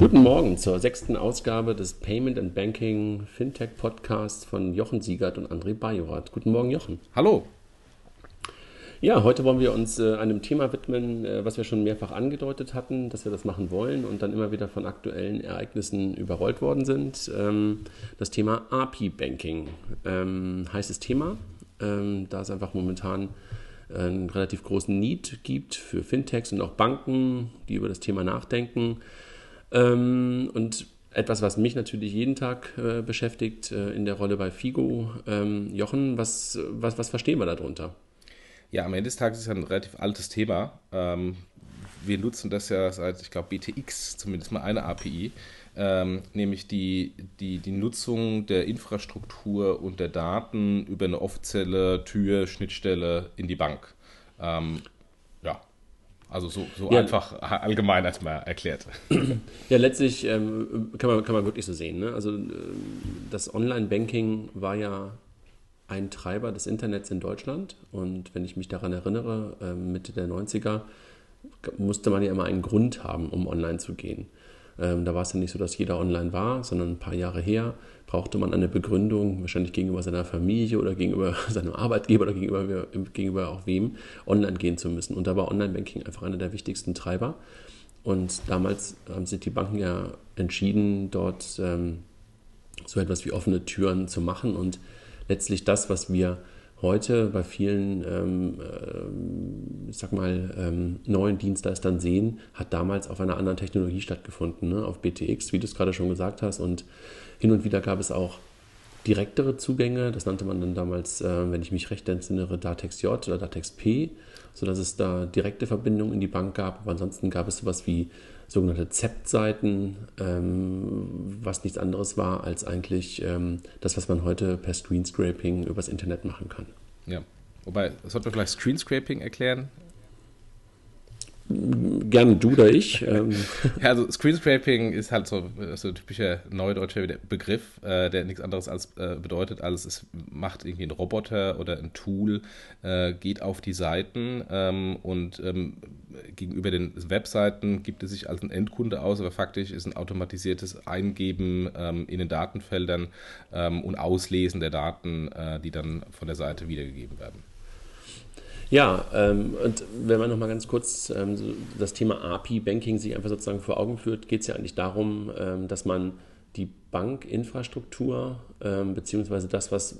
Guten Morgen zur sechsten Ausgabe des Payment and Banking Fintech Podcasts von Jochen Siegert und André Bajorat. Guten Morgen, Jochen. Hallo. Ja, heute wollen wir uns äh, einem Thema widmen, äh, was wir schon mehrfach angedeutet hatten, dass wir das machen wollen und dann immer wieder von aktuellen Ereignissen überrollt worden sind. Ähm, das Thema API-Banking. Ähm, heißes Thema, ähm, da es einfach momentan einen relativ großen Need gibt für Fintechs und auch Banken, die über das Thema nachdenken. Ähm, und etwas, was mich natürlich jeden Tag äh, beschäftigt äh, in der Rolle bei Figo. Ähm, Jochen, was, was, was verstehen wir darunter? Ja, am Ende des Tages ist es ein relativ altes Thema. Ähm, wir nutzen das ja seit, ich glaube, BTX, zumindest mal eine API, ähm, nämlich die, die, die Nutzung der Infrastruktur und der Daten über eine offizielle Tür, Schnittstelle in die Bank. Ähm, ja, also so, so ja. einfach allgemein erstmal erklärt. Ja, letztlich ähm, kann, man, kann man wirklich so sehen. Ne? Also ähm, das Online-Banking war ja ein Treiber des Internets in Deutschland. Und wenn ich mich daran erinnere, ähm, Mitte der 90er musste man ja immer einen Grund haben, um online zu gehen. Ähm, da war es ja nicht so, dass jeder online war, sondern ein paar Jahre her brauchte man eine Begründung, wahrscheinlich gegenüber seiner Familie oder gegenüber seinem Arbeitgeber oder gegenüber, gegenüber auch wem, online gehen zu müssen. Und da war Online-Banking einfach einer der wichtigsten Treiber. Und damals haben sich die Banken ja entschieden, dort ähm, so etwas wie offene Türen zu machen und letztlich das, was wir heute bei vielen, ähm, äh, ich sag mal, ähm, neuen Dienstleistern sehen, hat damals auf einer anderen Technologie stattgefunden, ne? auf BTX, wie du es gerade schon gesagt hast. Und hin und wieder gab es auch direktere Zugänge, das nannte man dann damals, äh, wenn ich mich recht entsinnere, Datex J oder Datex P, sodass es da direkte Verbindungen in die Bank gab. Aber ansonsten gab es sowas wie sogenannte ZEP-Seiten, ähm, was nichts anderes war als eigentlich ähm, das, was man heute per Screenscraping übers Internet machen kann. Ja, wobei, sollten wir vielleicht Screenscraping erklären? Gerne du oder ich. Ähm. Ja, also Screenscraping ist halt so, so ein typischer neudeutscher Begriff, äh, der nichts anderes als äh, bedeutet, als es macht irgendwie ein Roboter oder ein Tool, äh, geht auf die Seiten ähm, und ähm, gegenüber den Webseiten gibt es sich als ein Endkunde aus, aber faktisch ist ein automatisiertes Eingeben ähm, in den Datenfeldern ähm, und Auslesen der Daten, äh, die dann von der Seite wiedergegeben werden. Ja, ähm, und wenn man nochmal ganz kurz ähm, so das Thema API-Banking sich einfach sozusagen vor Augen führt, geht es ja eigentlich darum, ähm, dass man die Bankinfrastruktur ähm, beziehungsweise das, was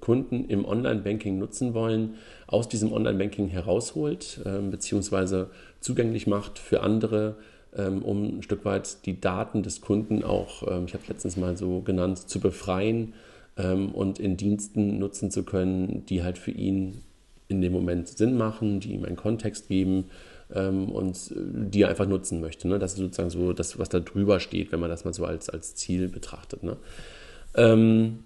Kunden im Online-Banking nutzen wollen, aus diesem Online-Banking herausholt ähm, beziehungsweise zugänglich macht für andere, ähm, um ein Stück weit die Daten des Kunden auch, ähm, ich habe es letztens mal so genannt, zu befreien ähm, und in Diensten nutzen zu können, die halt für ihn in dem Moment Sinn machen, die ihm einen Kontext geben ähm, und äh, die er einfach nutzen möchte. Ne? Das ist sozusagen so das, was da drüber steht, wenn man das mal so als, als Ziel betrachtet. Ne? Ähm,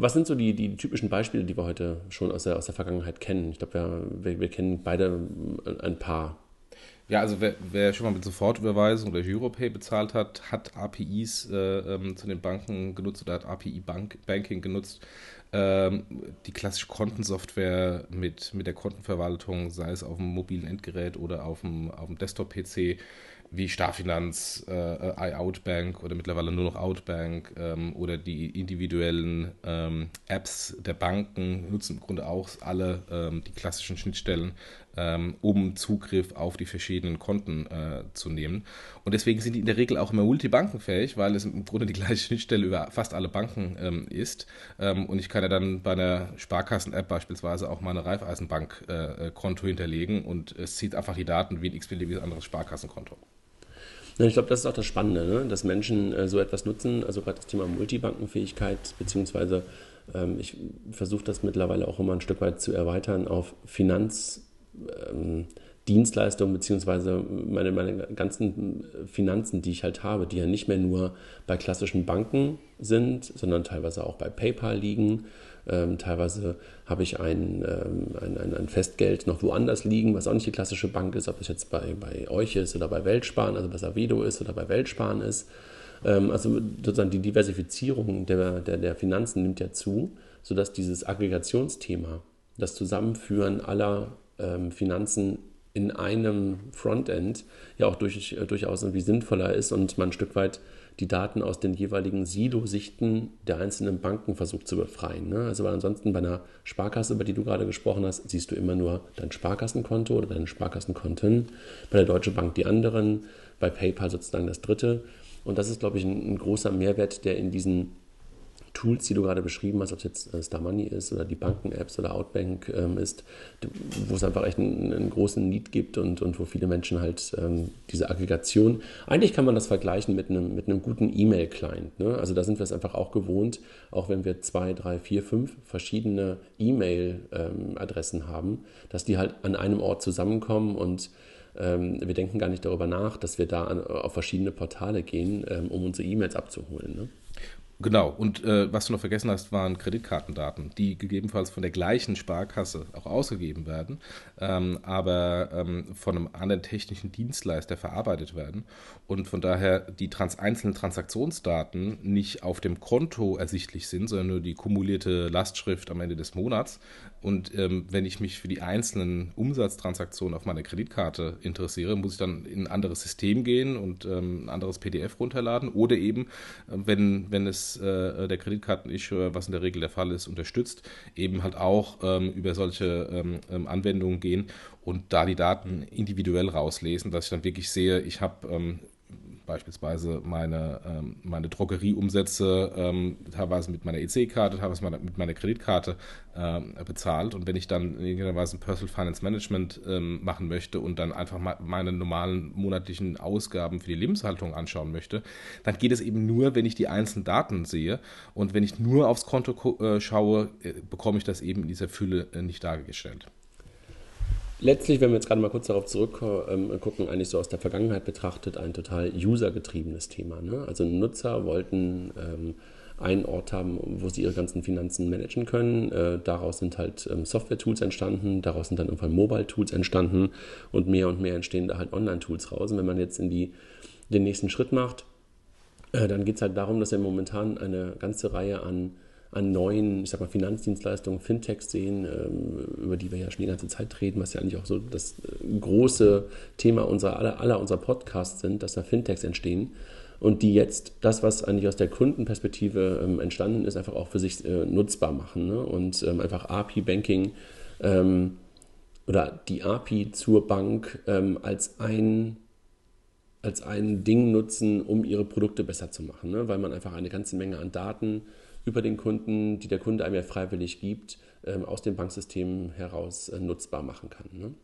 was sind so die, die typischen Beispiele, die wir heute schon aus der, aus der Vergangenheit kennen? Ich glaube, wir, wir, kennen beide ein paar. Ja, also wer, wer, schon mal mit Sofortüberweisung oder Europay bezahlt hat, hat APIs äh, ähm, zu den Banken genutzt oder hat API Bank, Banking genutzt. Ähm, die klassische Kontensoftware mit, mit der Kontenverwaltung, sei es auf dem mobilen Endgerät oder auf dem, auf dem Desktop-PC, wie Starfinanz, äh, iOutbank oder mittlerweile nur noch Outbank ähm, oder die individuellen ähm, Apps der Banken nutzen im Grunde auch alle ähm, die klassischen Schnittstellen, ähm, um Zugriff auf die verschiedenen Konten äh, zu nehmen. Und deswegen sind die in der Regel auch immer multibankenfähig, weil es im Grunde die gleiche Schnittstelle über fast alle Banken ähm, ist. Ähm, und ich kann ja dann bei einer Sparkassen-App beispielsweise auch meine Raiffeisenbank-Konto äh, hinterlegen und es zieht einfach die Daten wie ein x-beliebiges anderes Sparkassenkonto. Ich glaube, das ist auch das Spannende, ne? dass Menschen äh, so etwas nutzen, also gerade das Thema Multibankenfähigkeit, beziehungsweise ähm, ich versuche das mittlerweile auch immer ein Stück weit zu erweitern auf Finanzdienstleistungen, ähm, beziehungsweise meine, meine ganzen Finanzen, die ich halt habe, die ja nicht mehr nur bei klassischen Banken sind, sondern teilweise auch bei PayPal liegen ähm, teilweise habe ich ein, ähm, ein, ein, ein, Festgeld noch woanders liegen, was auch nicht die klassische Bank ist, ob es jetzt bei, bei euch ist oder bei Weltsparen, also bei Savedo ist oder bei Weltsparen ist. Ähm, also sozusagen die Diversifizierung der, der, der Finanzen nimmt ja zu, sodass dieses Aggregationsthema, das Zusammenführen aller ähm, Finanzen in einem Frontend ja auch durch, äh, durchaus irgendwie sinnvoller ist und man ein Stück weit die Daten aus den jeweiligen Silo-Sichten der einzelnen Banken versucht zu befreien. Ne? Also weil ansonsten bei einer Sparkasse, über die du gerade gesprochen hast, siehst du immer nur dein Sparkassenkonto oder deine Sparkassenkonten, bei der Deutschen Bank die anderen, bei PayPal sozusagen das dritte. Und das ist, glaube ich, ein, ein großer Mehrwert, der in diesen Tools, die du gerade beschrieben hast, ob es jetzt äh, Star Money ist oder die Banken-Apps oder Outbank ähm, ist, wo es einfach echt einen, einen, großen Need gibt und, und wo viele Menschen halt ähm, diese Aggregation, eigentlich kann man das vergleichen mit einem, mit einem guten E-Mail-Client. Ne? Also da sind wir es einfach auch gewohnt, auch wenn wir zwei, drei, vier, fünf verschiedene E-Mail-Adressen ähm, haben, dass die halt an einem Ort zusammenkommen und ähm, wir denken gar nicht darüber nach, dass wir da auf verschiedene Portale gehen, ähm, um unsere E-Mails abzuholen. Ne? Genau, und äh, was du noch vergessen hast, waren Kreditkartendaten, die gegebenenfalls von der gleichen Sparkasse auch ausgegeben werden, ähm, aber ähm, von einem anderen technischen Dienstleister verarbeitet werden und von daher die trans einzelnen Transaktionsdaten nicht auf dem Konto ersichtlich sind, sondern nur die kumulierte Lastschrift am Ende des Monats. Und ähm, wenn ich mich für die einzelnen Umsatztransaktionen auf meiner Kreditkarte interessiere, muss ich dann in ein anderes System gehen und ähm, ein anderes PDF runterladen oder eben, wenn, wenn es äh, der Kreditkartenissuer, was in der Regel der Fall ist, unterstützt, eben halt auch ähm, über solche ähm, ähm, Anwendungen gehen und da die Daten individuell rauslesen, dass ich dann wirklich sehe, ich habe ähm, beispielsweise meine, ähm, meine Drogerieumsätze ähm, teilweise mit meiner EC-Karte, teilweise mit meiner Kreditkarte ähm, bezahlt. Und wenn ich dann in irgendeiner Weise ein Personal Finance Management ähm, machen möchte und dann einfach meine normalen monatlichen Ausgaben für die Lebenshaltung anschauen möchte, dann geht es eben nur, wenn ich die einzelnen Daten sehe. Und wenn ich nur aufs Konto äh, schaue, äh, bekomme ich das eben in dieser Fülle äh, nicht dargestellt letztlich, wenn wir jetzt gerade mal kurz darauf zurückgucken, ähm, eigentlich so aus der Vergangenheit betrachtet, ein total usergetriebenes Thema. Ne? Also Nutzer wollten ähm, einen Ort haben, wo sie ihre ganzen Finanzen managen können. Äh, daraus sind halt ähm, Software-Tools entstanden, daraus sind dann irgendwann Mobile-Tools entstanden und mehr und mehr entstehen da halt Online-Tools raus. Und wenn man jetzt in die, den nächsten Schritt macht, äh, dann geht es halt darum, dass wir momentan eine ganze Reihe an an neuen, ich sag mal, Finanzdienstleistungen, Fintechs sehen, ähm, über die wir ja schon die ganze Zeit reden, was ja eigentlich auch so das äh, große Thema unserer, aller, aller unserer Podcasts sind, dass da Fintechs entstehen und die jetzt das, was eigentlich aus der Kundenperspektive ähm, entstanden ist, einfach auch für sich äh, nutzbar machen ne? und ähm, einfach API-Banking ähm, oder die API zur Bank ähm, als ein als ein Ding nutzen, um ihre Produkte besser zu machen, ne? weil man einfach eine ganze Menge an Daten über den Kunden, die der Kunde einem ja freiwillig gibt, ähm, aus dem Banksystem heraus äh, nutzbar machen kann. Ne?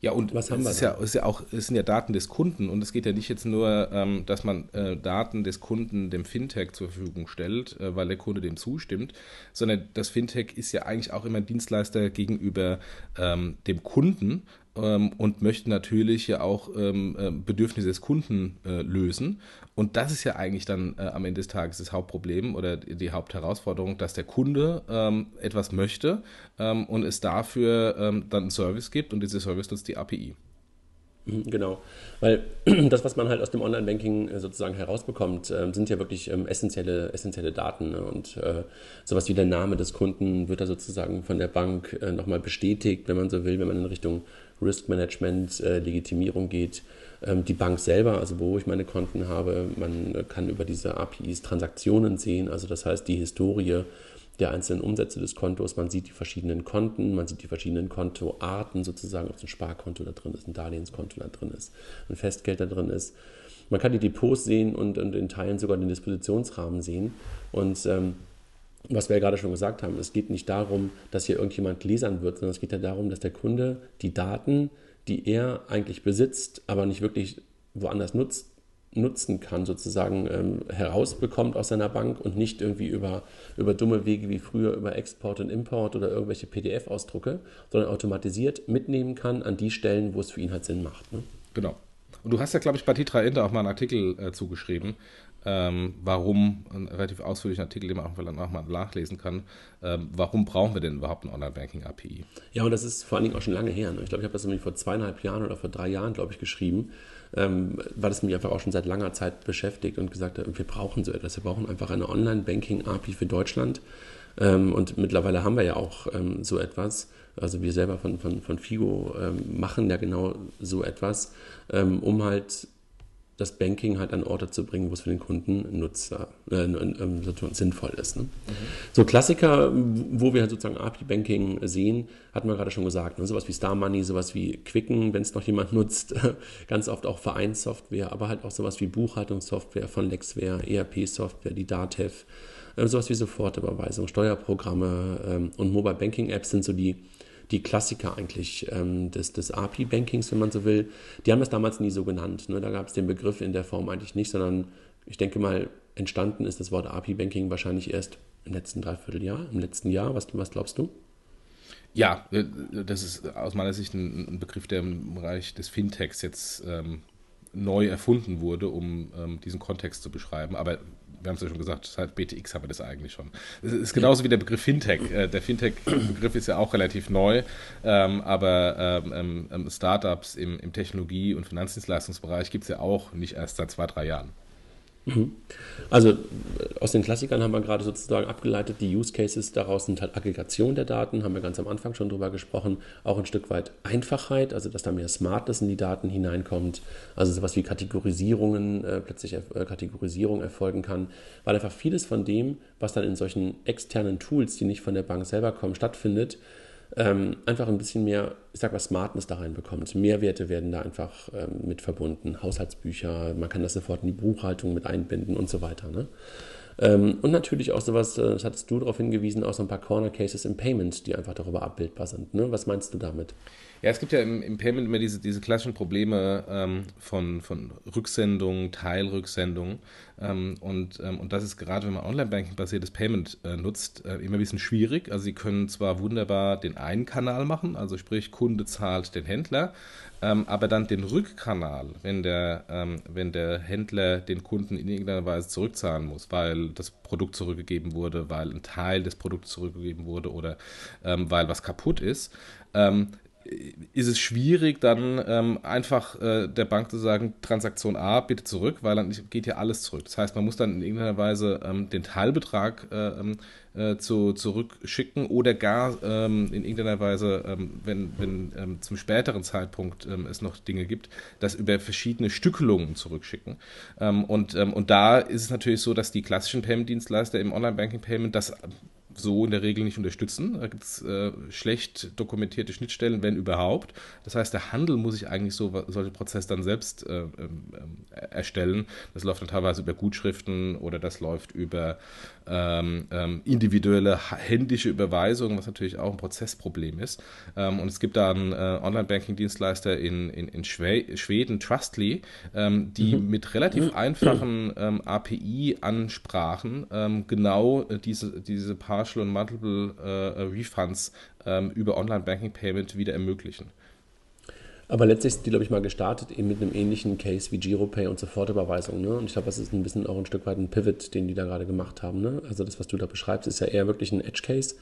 Ja, und was haben wir ist ja, ist ja auch, es sind ja Daten des Kunden und es geht ja nicht jetzt nur, ähm, dass man äh, Daten des Kunden dem Fintech zur Verfügung stellt, äh, weil der Kunde dem zustimmt, sondern das Fintech ist ja eigentlich auch immer ein Dienstleister gegenüber ähm, dem Kunden ähm, und möchte natürlich ja auch ähm, äh, Bedürfnisse des Kunden äh, lösen. Und das ist ja eigentlich dann äh, am Ende des Tages das Hauptproblem oder die Hauptherausforderung, dass der Kunde ähm, etwas möchte ähm, und es dafür ähm, dann einen Service gibt und dieser Service nutzt die API. Mhm, genau, weil das, was man halt aus dem Online-Banking äh, sozusagen herausbekommt, ähm, sind ja wirklich ähm, essentielle, essentielle Daten. Ne? Und äh, sowas wie der Name des Kunden wird da sozusagen von der Bank äh, nochmal bestätigt, wenn man so will, wenn man in Richtung Risk Management, Legitimierung geht. Ähm, die Bank selber, also wo ich meine Konten habe, man kann über diese APIs Transaktionen sehen, also das heißt die Historie der einzelnen Umsätze des Kontos, man sieht die verschiedenen Konten, man sieht die verschiedenen Kontoarten sozusagen, ob es ein Sparkonto da drin ist, ein Darlehenskonto da drin ist, ein Festgeld da drin ist. Man kann die Depots sehen und, und in Teilen sogar den Dispositionsrahmen sehen. Und ähm, was wir ja gerade schon gesagt haben, es geht nicht darum, dass hier irgendjemand gläsern wird, sondern es geht ja darum, dass der Kunde die Daten, die er eigentlich besitzt, aber nicht wirklich woanders nutzt, nutzen kann, sozusagen ähm, herausbekommt aus seiner Bank und nicht irgendwie über, über dumme Wege wie früher über Export und Import oder irgendwelche PDF-Ausdrucke, sondern automatisiert mitnehmen kann an die Stellen, wo es für ihn halt Sinn macht. Ne? Genau. Und du hast ja, glaube ich, bei Titra Inter auch mal einen Artikel äh, zugeschrieben, ähm, warum, einen relativ ausführlichen Artikel, den man auch mal nachlesen kann, ähm, warum brauchen wir denn überhaupt ein Online-Banking-API? Ja, und das ist vor allen Dingen auch schon lange her. Ne? Ich glaube, ich habe das nämlich vor zweieinhalb Jahren oder vor drei Jahren, glaube ich, geschrieben, ähm, weil das mich einfach auch schon seit langer Zeit beschäftigt und gesagt hat, wir brauchen so etwas. Wir brauchen einfach eine Online-Banking-API für Deutschland. Ähm, und mittlerweile haben wir ja auch ähm, so etwas. Also wir selber von, von, von Figo ähm, machen ja genau so etwas, um halt das Banking halt an Orte zu bringen, wo es für den Kunden Nutzer äh, äh, sinnvoll ist. Ne? Mhm. So Klassiker, wo wir halt sozusagen API-Banking sehen, hatten wir gerade schon gesagt. Ne? Sowas wie Star Money, sowas wie Quicken, wenn es noch jemand nutzt, ganz oft auch Vereinssoftware, aber halt auch sowas wie Buchhaltungssoftware von Lexware, ERP-Software, die Datev, äh, sowas wie Sofortüberweisung, Steuerprogramme ähm, und Mobile Banking Apps sind so die die Klassiker eigentlich ähm, des, des API-Bankings, wenn man so will. Die haben das damals nie so genannt. Ne? Da gab es den Begriff in der Form eigentlich nicht, sondern ich denke mal, entstanden ist das Wort API-Banking wahrscheinlich erst im letzten Dreivierteljahr, im letzten Jahr. Was, was glaubst du? Ja, äh, das ist aus meiner Sicht ein, Begriff, der im Bereich des Fintechs jetzt ähm, neu erfunden wurde, um ähm, diesen Kontext zu beschreiben. Aber wir haben es ja schon gesagt, seit BTX haben wir das eigentlich schon. Es ist genauso wie der Begriff Fintech. Äh, der Fintech-Begriff ist ja auch relativ neu, ähm, aber ähm, ähm, Startups im, im Technologie- und Finanzdienstleistungsbereich gibt es ja auch nicht erst seit zwei, drei Jahren. Mhm. Also äh, aus den Klassikern haben wir gerade sozusagen abgeleitet, die Use Cases daraus sind halt Aggregation der Daten, haben wir ganz am Anfang schon drüber gesprochen, auch ein Stück weit Einfachheit, also dass da mehr Smartness in die Daten hineinkommt, also sowas wie Kategorisierungen, äh, plötzlich äh, Kategorisierung erfolgen kann, weil einfach vieles von dem, was dann in solchen externen Tools, die nicht von der Bank selber kommen, stattfindet, ähm, einfach ein bisschen mehr, ich sag mal, Smartness da reinbekommt. Mehrwerte werden da einfach ähm, mit verbunden. Haushaltsbücher, man kann das sofort in die Buchhaltung mit einbinden und so weiter. Ne? Ähm, und natürlich auch sowas, äh, das hattest du darauf hingewiesen, auch so ein paar Corner Cases im Payment, die einfach darüber abbildbar sind. Ne? Was meinst du damit? Ja, es gibt ja im, im Payment immer diese, diese klassischen Probleme ähm, von, von Rücksendung, Teilrücksendung. Ähm, und, ähm, und das ist gerade, wenn man Online-Banking-basiertes Payment äh, nutzt, äh, immer ein bisschen schwierig. Also Sie können zwar wunderbar den einen Kanal machen, also sprich Kunde zahlt den Händler, ähm, aber dann den Rückkanal, wenn der, ähm, wenn der Händler den Kunden in irgendeiner Weise zurückzahlen muss, weil das Produkt zurückgegeben wurde, weil ein Teil des Produkts zurückgegeben wurde oder ähm, weil was kaputt ist, ähm, ist es schwierig, dann ähm, einfach äh, der Bank zu sagen, Transaktion A, bitte zurück, weil dann geht ja alles zurück. Das heißt, man muss dann in irgendeiner Weise ähm, den Teilbetrag äh, ähm, äh, zu, zurückschicken oder gar ähm, in irgendeiner Weise, ähm, wenn, wenn ähm, zum späteren Zeitpunkt es noch Dinge gibt, das über verschiedene Stückelungen zurückschicken. und, und da ist es natürlich so, dass die klassischen Payment-Dienstleister im Online-Banking-Payment das so in der Regel nicht unterstützen. Da gibt es äh, schlecht dokumentierte Schnittstellen, wenn überhaupt. Das heißt, der Handel muss sich eigentlich so solche Prozesse dann selbst äh, äh, erstellen. Das läuft dann teilweise über Gutschriften oder das läuft über ähm, ähm, individuelle händische Überweisungen, was natürlich auch ein Prozessproblem ist. Ähm, und es gibt da einen äh, Online-Banking-Dienstleister in, in, in Schweden, Trustly, ähm, die mhm. mit relativ einfachen ähm, API-Ansprachen ähm, genau äh, diese, diese Partial und Multiple äh, Refunds über Online-Banking-Payment wieder ermöglichen. Aber letztlich sind die, glaube ich, mal gestartet eben mit einem ähnlichen Case wie Giropay und Sofortüberweisung. Ne? Und ich glaube, das ist ein bisschen auch ein Stück weit ein Pivot, den die da gerade gemacht haben. Ne? Also das, was du da beschreibst, ist ja eher wirklich ein Edge-Case.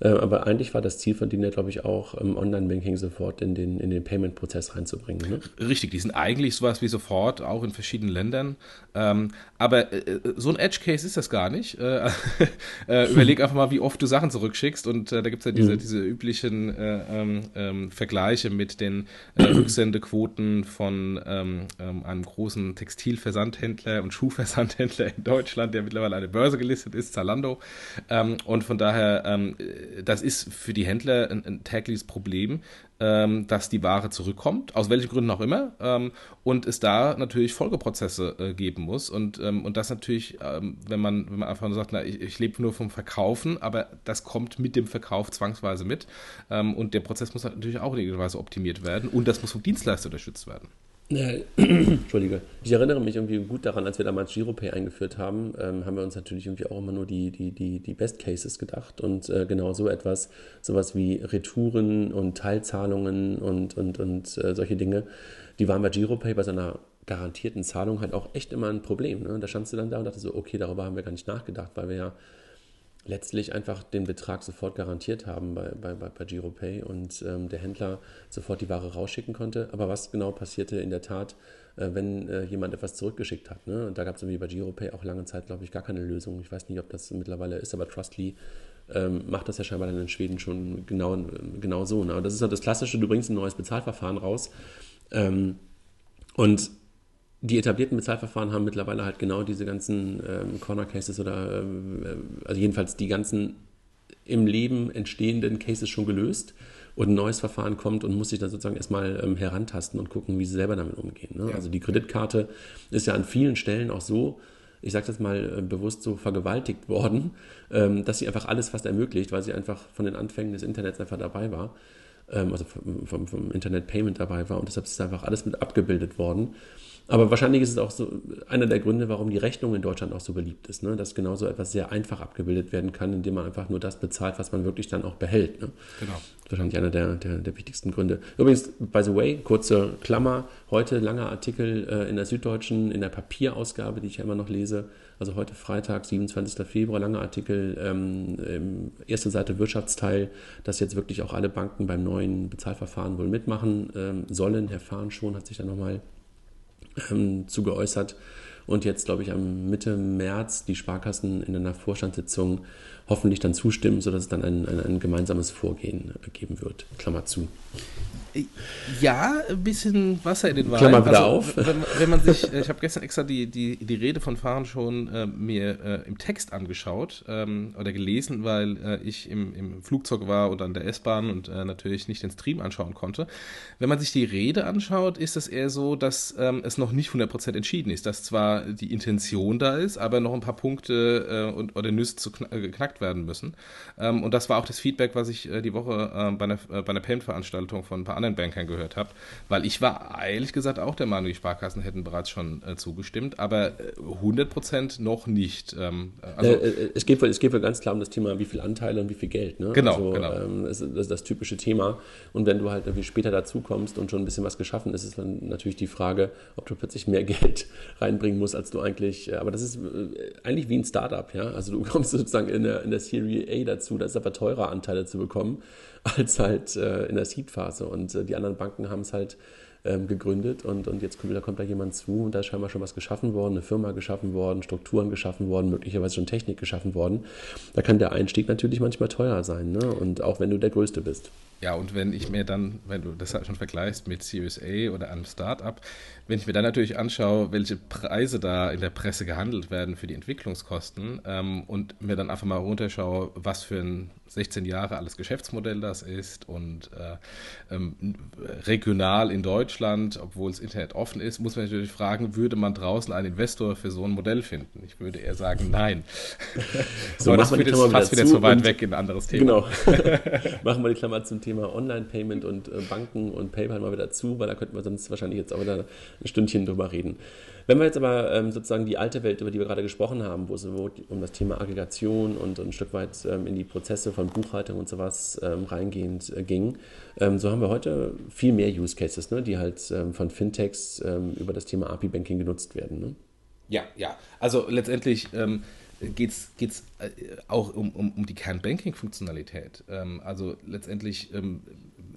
Äh, aber eigentlich war das Ziel von denen ja, glaube ich, auch im Online-Banking sofort in den, in den Payment-Prozess reinzubringen. Ne? Richtig, die sind eigentlich sowas wie sofort, auch in verschiedenen Ländern. Ähm, aber äh, so ein Edge-Case ist das gar nicht. Äh, äh überleg einfach mal, wie oft du Sachen zurückschickst. Und äh, da gibt es ja diese, mhm. diese üblichen äh, ähm, ähm, Vergleiche mit den Rücksendequoten von ähm, ähm, einem großen Textilversandhändler und Schuhversandhändler in Deutschland, der mittlerweile eine Börse gelistet ist, Zalando. Ähm, und von daher, ähm, das ist für die Händler ein, ein tägliches Problem, ähm, dass die Ware zurückkommt, aus welchen Gründen auch immer, ähm, und es da natürlich Folgeprozesse äh, geben muss. Und, ähm, und das natürlich, ähm, wenn, man, wenn man einfach nur sagt, na, ich, ich lebe nur vom Verkaufen, aber das kommt mit dem Verkauf zwangsweise mit. Ähm, und der Prozess muss natürlich auch in irgendeiner Weise optimiert werden und das muss vom Dienstleister unterstützt werden. Ja, Entschuldige. Ich erinnere mich irgendwie gut daran, als wir damals Giropay eingeführt haben, ähm, haben wir uns natürlich irgendwie auch immer nur die, die, die, die Best Cases gedacht und äh, genau so etwas, sowas wie Retouren und Teilzahlungen und, und, und äh, solche Dinge, die waren bei Giropay bei seiner garantierten Zahlung halt auch echt immer ein Problem. Ne? Da standst du dann da und dachte so, okay, darüber haben wir gar nicht nachgedacht, weil wir ja letztlich einfach den Betrag sofort garantiert haben bei, bei, bei, GiroPay und ähm, der Händler sofort die Ware rausschicken konnte. Aber was genau passierte in der Tat, äh, wenn äh, jemand etwas zurückgeschickt hat. Ne? Und da gab es irgendwie bei GiroPay auch lange Zeit, glaube ich, gar keine Lösung. Ich weiß nicht, ob das mittlerweile ist, aber Trustly ähm, macht das ja scheinbar dann in Schweden schon genau, genau so. Ne? Aber das ist halt das Klassische, du bringst ein neues Bezahlverfahren raus ähm, und die etablierten Bezahlverfahren haben mittlerweile halt genau diese ganzen ähm, Corner Cases oder äh, also jedenfalls die ganzen im Leben entstehenden Cases schon gelöst und ein neues Verfahren kommt und muss sich dann sozusagen erstmal ähm, herantasten und gucken, wie sie selber damit umgehen. Ne? Ja. Also die Kreditkarte ist ja an vielen Stellen auch so, ich sage das mal äh, bewusst so vergewaltigt worden, ähm, dass sie einfach alles fast ermöglicht, weil sie einfach von den Anfängen des Internets einfach dabei war, ähm, also vom, vom, vom Internet Payment dabei war und deshalb ist einfach alles mit abgebildet worden. Aber wahrscheinlich ist es auch so einer der Gründe, warum die Rechnung in Deutschland auch so beliebt ist, ne? dass genauso etwas sehr einfach abgebildet werden kann, indem man einfach nur das bezahlt, was man wirklich dann auch behält. Ne? Genau. Das ist wahrscheinlich einer der, der, der, wichtigsten Gründe. Übrigens, by the way, kurze Klammer, heute langer Artikel äh, in der Süddeutschen, in der Papierausgabe, die ich ja immer noch lese, also heute Freitag, 27. Februar, langer Artikel, ähm, erste Seite Wirtschaftsteil, dass jetzt wirklich auch alle Banken beim neuen Bezahlverfahren wohl mitmachen ähm, sollen. Herr Fahn schon hat sich da nochmal ähm, zu geäußert. Und jetzt, glaube ich, am Mitte März die Sparkassen in einer Vorstandssitzung hoffentlich dann zustimmen, sodass es dann ein, ein, ein gemeinsames Vorgehen geben wird. Klammer zu. Ja, ein bisschen Wasser in den Wein. Klammer wieder also, auf. Wenn, wenn, man sich, äh, ich habe gestern extra die, die, die Rede von Fahren schon äh, mir äh, im Text angeschaut ähm, oder gelesen, weil äh, ich im, im Flugzeug war und an der S-Bahn und äh, natürlich nicht den Stream anschauen konnte. Wenn man sich die Rede anschaut, ist es eher so, dass ähm, es noch nicht 100% entschieden ist, dass zwar die Intention da ist, aber noch ein paar Punkte äh, und, oder Nüsse zu kn geknackt werden müssen. Ähm, und das war auch das Feedback, was ich die Woche bei einer, bei einer Payment-Veranstaltung von ein paar anderen Bankern gehört habe. Weil ich war ehrlich gesagt auch der Meinung, die Sparkassen hätten bereits schon äh, zugestimmt, aber äh, 100% noch nicht. Ähm, also, äh, äh, es, geht, es geht ganz klar um das Thema, wie viel Anteile und wie viel Geld. Ne? Genau, also, genau. Ähm, das, ist, das, typische Thema. Und wenn du halt irgendwie später dazu kommst und schon ein bisschen was geschaffen ist, ist dann natürlich die Frage, ob du plötzlich mehr Geld reinbringen musst, als du eigentlich. Äh, aber das ist äh, eigentlich wie ein Startup. Ja? Also du kommst sozusagen in der, in der Serie A dazu, da ist aber teurer Anteile zu bekommen als halt äh, in der Seed-Phase. Und äh, die anderen Banken haben es halt ähm, gegründet und, und jetzt kommt, da kommt da jemand zu und da ist scheinbar schon was geschaffen worden, eine Firma geschaffen worden, Strukturen geschaffen worden, möglicherweise schon Technik geschaffen worden. Da kann der Einstieg natürlich manchmal teuer sein, ne? Und auch wenn du der Größte bist. Ja, und wenn ich mir dann, wenn du das halt schon vergleichst mit Series A oder einem Startup, wenn ich mir dann natürlich anschaue, welche Preise da in der Presse gehandelt werden für die Entwicklungskosten ähm, und mir dann einfach mal runterschaue, was für ein 16 Jahre alles Geschäftsmodell das ist und äh, ähm, regional in Deutschland, obwohl das Internet offen ist, muss man natürlich fragen, würde man draußen einen Investor für so ein Modell finden? Ich würde eher sagen, nein. so, Aber das führt jetzt fast wieder zu weit weg in ein anderes Thema. Genau. machen wir die Klammer zum Thema Online-Payment und äh, Banken und PayPal mal wieder zu, weil da könnten wir sonst wahrscheinlich jetzt auch wieder ein Stündchen drüber reden. Wenn wir jetzt aber ähm, sozusagen die alte Welt, über die wir gerade gesprochen haben, wo es um das Thema Aggregation und, und ein Stück weit ähm, in die Prozesse von Buchhaltung und sowas ähm, reingehend äh, ging, ähm, so haben wir heute viel mehr Use Cases, ne, die halt ähm, von Fintechs ähm, über das Thema API-Banking genutzt werden. Ne? Ja, ja. Also letztendlich geht es äh, auch um, um, um die Kernbanking-Funktionalität. Ähm, also letztendlich ähm,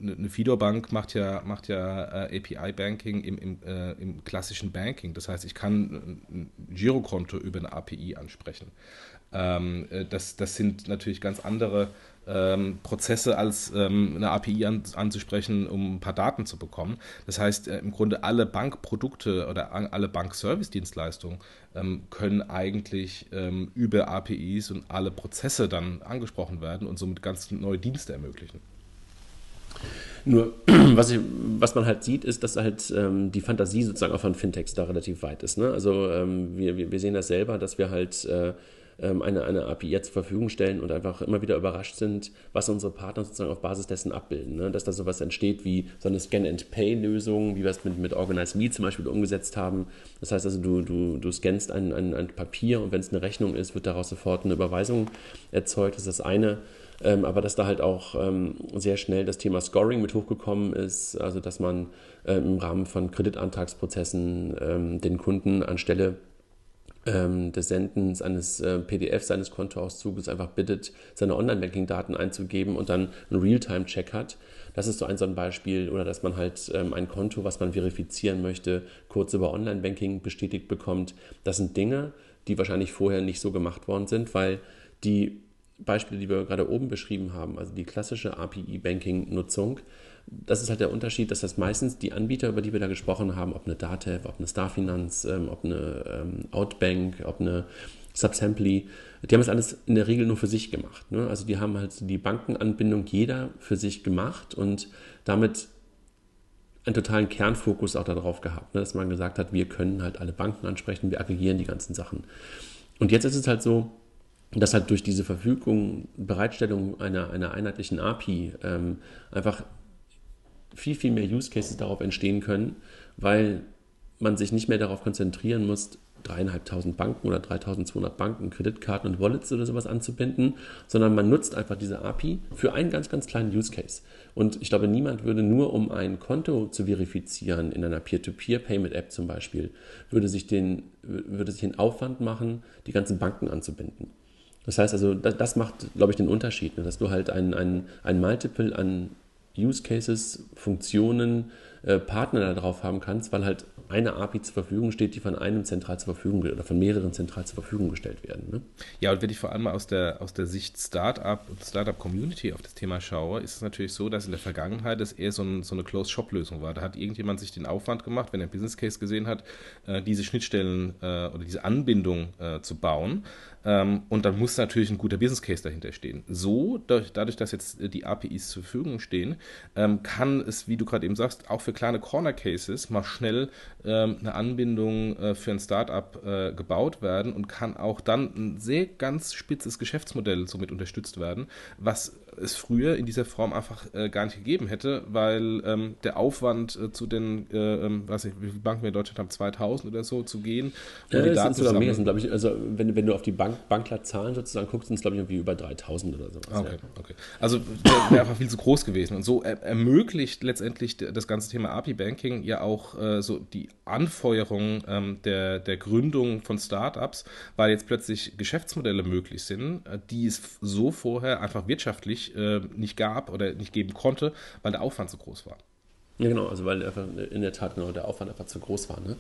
eine Fidor-Bank macht ja, macht ja äh, API-Banking im, im, äh, im, klassischen Banking. Das heißt, ich kann ein Girokonto über eine API ansprechen. Ähm, äh, das, das sind natürlich ganz andere ähm, Prozesse als ähm, eine API an, anzusprechen, um ein paar Daten zu bekommen. Das heißt, äh, im Grunde alle Bankprodukte oder alle Bankservice-Dienstleistungen ähm, können eigentlich ähm, über APIs und alle Prozesse dann angesprochen werden und somit ganz neue Dienste ermöglichen. Nur, was, ich, was man halt sieht, ist, dass halt ähm, die Fantasie sozusagen auch von Fintechs da relativ weit ist. Ne? Also ähm, wir, wir sehen das selber, dass wir halt äh, eine, eine API zur Verfügung stellen und einfach immer wieder überrascht sind, was unsere Partner sozusagen auf Basis dessen abbilden. Ne? Dass da sowas entsteht wie so eine Scan-and-Pay-Lösung, wie wir es mit, mit Organize Me zum Beispiel umgesetzt haben. Das heißt also, du, du, du scannst ein, ein, ein Papier und wenn es eine Rechnung ist, wird daraus sofort eine Überweisung erzeugt. Das ist das eine. Ähm, aber dass da halt auch ähm, sehr schnell das Thema Scoring mit hochgekommen ist, also dass man ähm, im Rahmen von Kreditantragsprozessen ähm, den Kunden anstelle ähm, des Sendens eines äh, PDF seines Kontoauszuges einfach bittet, seine Online-Banking-Daten einzugeben und dann einen Realtime-Check hat. Das ist so ein, so ein Beispiel. Oder dass man halt ähm, ein Konto, was man verifizieren möchte, kurz über Online-Banking bestätigt bekommt. Das sind Dinge, die wahrscheinlich vorher nicht so gemacht worden sind, weil die Beispiele, die wir gerade oben beschrieben haben, also die klassische API-Banking-Nutzung, das ist halt der Unterschied, dass das meistens die Anbieter, über die wir da gesprochen haben, ob eine Datev, ob eine Starfinanz, ähm, ob eine ähm, Outbank, ob eine Subsamply, die haben das alles in der Regel nur für sich gemacht. Ne? Also die haben halt die Bankenanbindung jeder für sich gemacht und damit einen totalen Kernfokus auch darauf gehabt, ne? dass man gesagt hat, wir können halt alle Banken ansprechen, wir aggregieren die ganzen Sachen. Und jetzt ist es halt so, dass halt durch diese Verfügung, Bereitstellung einer, einer einheitlichen API ähm, einfach viel, viel mehr Use Cases darauf entstehen können, weil man sich nicht mehr darauf konzentrieren muss, dreieinhalbtausend Banken oder 3200 Banken, Kreditkarten und Wallets oder sowas anzubinden, sondern man nutzt einfach diese API für einen ganz, ganz kleinen Use Case. Und ich glaube, niemand würde nur, um ein Konto zu verifizieren in einer Peer-to-Peer-Payment-App zum Beispiel, würde sich, den, würde sich den Aufwand machen, die ganzen Banken anzubinden. Das heißt also, das, macht, glaube ich, den Unterschied, ne? dass du halt ein, ein, ein Multiple an Use Cases, Funktionen, äh, Partner darauf haben kannst, weil halt eine API zur Verfügung steht, die von einem zentral zur Verfügung oder von mehreren zentral zur Verfügung gestellt werden. Ne? Ja, und wenn ich vor allem mal aus der, aus der Sicht Startup und Startup Community auf das Thema schaue, ist es natürlich so, dass in der Vergangenheit es eher so, ein, so eine Closed-Shop-Lösung war. Da hat irgendjemand sich den Aufwand gemacht, wenn er einen Business Case gesehen hat, äh, diese Schnittstellen äh, oder diese Anbindung äh, zu bauen. Ähm, und dann muss natürlich ein guter Business Case dahinter stehen. So, dadurch, dass jetzt die APIs zur Verfügung stehen, ähm, kann es, wie du gerade eben sagst, auch für kleine Corner Cases mal schnell ähm, eine Anbindung äh, für ein Startup äh, gebaut werden und kann auch dann ein sehr ganz spitzes Geschäftsmodell somit unterstützt werden, was es früher in dieser Form einfach äh, gar nicht gegeben hätte, weil ähm, der Aufwand äh, zu den, äh, ähm, weiß ich, wie viele Banken wir in Deutschland haben, 2000 oder so zu gehen, um ja, die Daten zu sammeln. Mehr, ich, also wenn, wenn du auf die Bank, Banklerzahlen sozusagen guckst, sind es glaube ich irgendwie über 3000 oder sowas. Okay, ja. okay. Also wäre wär einfach viel zu groß gewesen und so er, ermöglicht letztendlich das ganze Thema API-Banking ja auch äh, so die Anfeuerung ähm, der, der Gründung von Startups, weil jetzt plötzlich Geschäftsmodelle möglich sind, äh, die es so vorher einfach wirtschaftlich nicht, äh, nicht gab oder nicht geben konnte, weil der Aufwand so groß war. Ja, genau, also weil einfach in der Tat genau der Aufwand einfach zu groß war. Ne?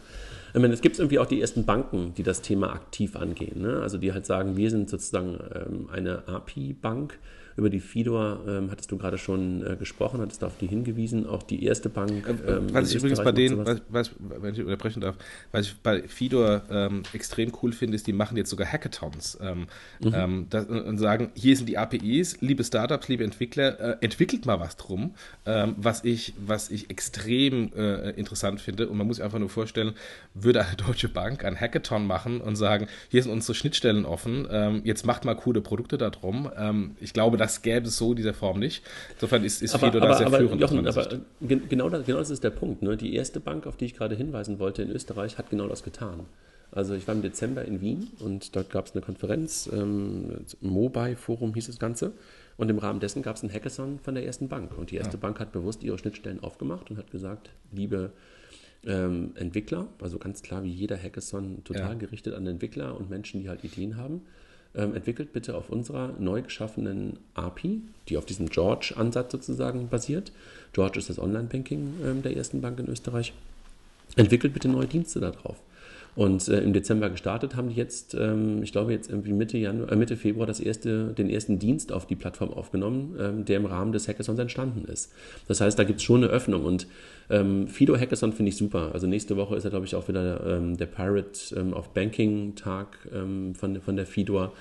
Ich meine, es gibt irgendwie auch die ersten Banken, die das Thema aktiv angehen. Ne? Also die halt sagen, wir sind sozusagen ähm, eine API-Bank über die Fidor ähm, hattest du gerade schon äh, gesprochen, hattest du auf die hingewiesen, auch die erste Bank. Ähm, ähm was ich übrigens bei denen, was, was, wenn ich unterbrechen darf, was ich bei Fidor ähm, extrem cool finde, ist, die machen jetzt sogar Hackathons ähm, mhm. Ähm, das, und sagen, hier sind die APIs, liebe Startups, liebe Entwickler, äh, entwickelt mal was drum, was, ich, was ich extrem äh, interessant finde. Und man muss sich einfach nur vorstellen, würde eine deutsche Bank ein Hackathon machen und sagen, hier sind unsere Schnittstellen offen, jetzt macht mal coole Produkte da drum. ich glaube, das gäbe es so in dieser Form nicht. Insofern ist, ist aber, da sehr aber, führend. Jochen, aber genau, das, genau das ist der Punkt. Ne? Die erste Bank, auf die ich gerade hinweisen wollte in Österreich, hat genau das getan. Also ich war im Dezember in Wien und dort gab es eine Konferenz, ähm, Mobile Forum hieß das Ganze. Und im Rahmen dessen gab es einen Hackathon von der ersten Bank. Und die erste ja. Bank hat bewusst ihre Schnittstellen aufgemacht und hat gesagt, liebe ähm, Entwickler, also ganz klar wie jeder Hackathon total ja. gerichtet an Entwickler und Menschen, die halt Ideen haben ähm, entwickelt bitte auf unserer neu geschaffenen API, die auf diesem George-Ansatz sozusagen basiert. George ist das Online-Banking ähm, der ersten Bank in Österreich. Entwickelt bitte neue Dienste darauf. Und äh, im Dezember gestartet haben die jetzt, ähm, ich glaube jetzt irgendwie Mitte, Januar, äh, Mitte Februar das erste, den ersten Dienst auf die Plattform aufgenommen, ähm, der im Rahmen des Hackathons entstanden ist. Das heißt, da gibt es schon eine Öffnung und ähm, Fido Hackathon finde ich super. Also nächste Woche ist ja, glaube ich, auch wieder ähm, der Pirate ähm, of Banking Tag ähm, von, von der Fidor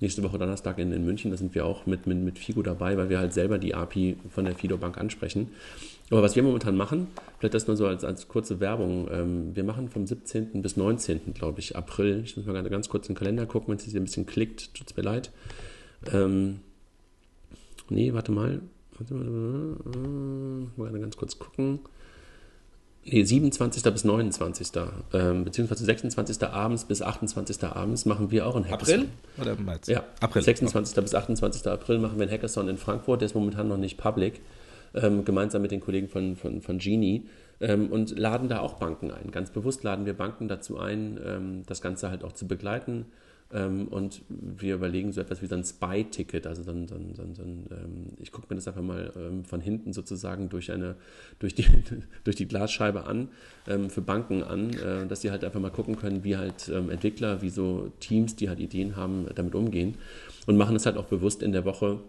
nächste Woche Donnerstag in, in München. Da sind wir auch mit, mit, mit Figo dabei, weil wir halt selber die API von der Fido Bank ansprechen. Aber was wir momentan machen, vielleicht das nur so als, als kurze Werbung. Ähm, wir machen vom 17. bis 19. glaube ich, April. Ich muss mal ganz kurz in den Kalender gucken, wenn es hier ein bisschen klickt, tut es mir leid. Ähm, nee, warte mal. Warte mal, äh, mal ganz kurz gucken. Nee, 27. bis 29. Ähm, beziehungsweise 26. abends bis 28. abends machen wir auch ein Hackathon. April oder März? Ja, April. 26. bis 28. April machen wir ein Hackathon in Frankfurt. Der ist momentan noch nicht public. Ähm, gemeinsam mit den Kollegen von, von, von Genie. ähm, und laden da auch Banken ein. Ganz bewusst laden wir Banken dazu ein, ähm, das Ganze halt auch zu begleiten. Ähm, und wir überlegen so etwas wie so ein Spy-Ticket. Also dann, dann, dann, dann ähm, ich gucke mir das einfach mal ähm, von hinten sozusagen durch, eine, durch, die, durch die Glasscheibe an, für Banken an, äh, dass sie halt einfach mal gucken können, wie halt Entwickler, wie so Teams, die halt Ideen haben, damit umgehen. Und machen es halt auch bewusst in der Woche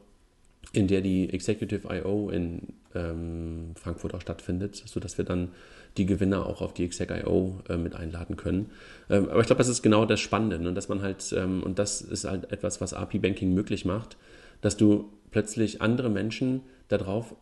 in der die Executive I.O. in ähm, Frankfurt auch stattfindet, sodass wir dann die Gewinner auch auf die Exec I.O. Äh, mit einladen können. Ähm, aber ich glaube, das ist genau das Spannende, ne? dass man halt, ähm, und das ist halt etwas, was API Banking möglich macht, dass du plötzlich andere Menschen darauf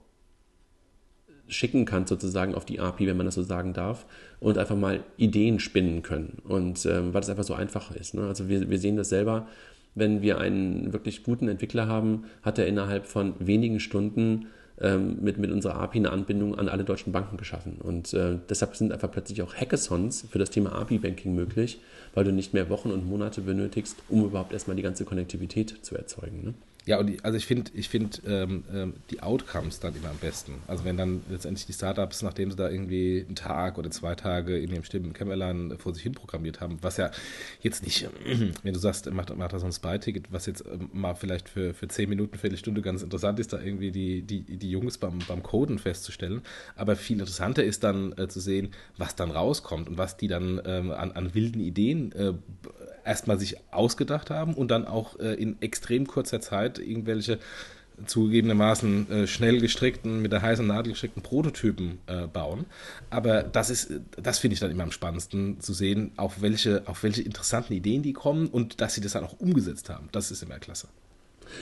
schicken kannst, sozusagen auf die API, wenn man das so sagen darf, und einfach mal Ideen spinnen können. Und ähm, weil das einfach so einfach ist. Ne? Also wir, wir sehen das selber wenn wir einen wirklich guten Entwickler haben, hat er innerhalb von wenigen Stunden ähm, mit, mit unserer API eine Anbindung an alle deutschen Banken geschaffen. Und äh, deshalb sind einfach plötzlich auch Hackathons für das Thema API-Banking möglich, weil du nicht mehr Wochen und Monate benötigst, um überhaupt erstmal die ganze Konnektivität zu erzeugen. Ne? Ja, und die, also ich finde ich find, ähm, ähm, die Outcomes dann immer am besten. Also wenn dann letztendlich die Startups, nachdem sie da irgendwie einen Tag oder zwei Tage in dem stillen Kämmerlein vor sich hin programmiert haben, was ja jetzt nicht, wenn du sagst, macht, macht da so ein Spy-Ticket, was jetzt ähm, mal vielleicht für, für zehn Minuten, Viertelstunde ganz interessant ist, da irgendwie die, die, die Jungs beim, beim Coden festzustellen. Aber viel interessanter ist dann äh, zu sehen, was dann rauskommt und was die dann ähm, an, an wilden Ideen äh, erstmal sich ausgedacht haben und dann auch äh, in extrem kurzer Zeit irgendwelche zugegebenermaßen äh, schnell gestrickten, mit der heißen Nadel gestrickten Prototypen äh, bauen. Aber das ist, das finde ich dann immer am spannendsten zu sehen, auf welche, auf welche interessanten Ideen die kommen und dass sie das dann auch umgesetzt haben. Das ist immer klasse.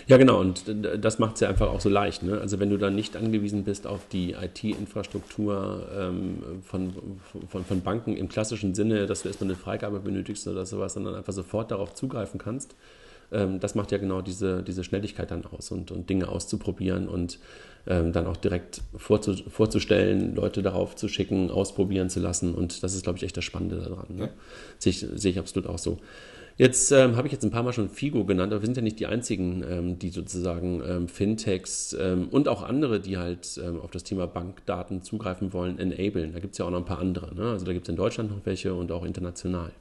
Ja, genau, und das macht es ja einfach auch so leicht. Ne? Also wenn du dann nicht angewiesen bist auf die IT-Infrastruktur ähm, von, von, von Banken im klassischen Sinne, dass du erstmal eine Freigabe benötigst oder sowas, sondern einfach sofort darauf zugreifen kannst, ähm, das macht ja genau diese, diese Schnelligkeit dann aus und, und Dinge auszuprobieren und ähm, dann auch direkt vorzu, vorzustellen, Leute darauf zu schicken, ausprobieren zu lassen. Und das ist, glaube ich, echt das Spannende daran. Ne? Ja. Sehe ich, sehe ich absolut auch so. Jetzt ähm, habe ich jetzt ein paar Mal schon Figo genannt, aber wir sind ja nicht die einzigen, ähm, die sozusagen ähm, Fintechs ähm, und auch andere, die halt ähm, auf das Thema Bankdaten zugreifen wollen, enablen. Da gibt es ja auch noch ein paar andere. Ne? Also da gibt es in Deutschland noch welche und auch international.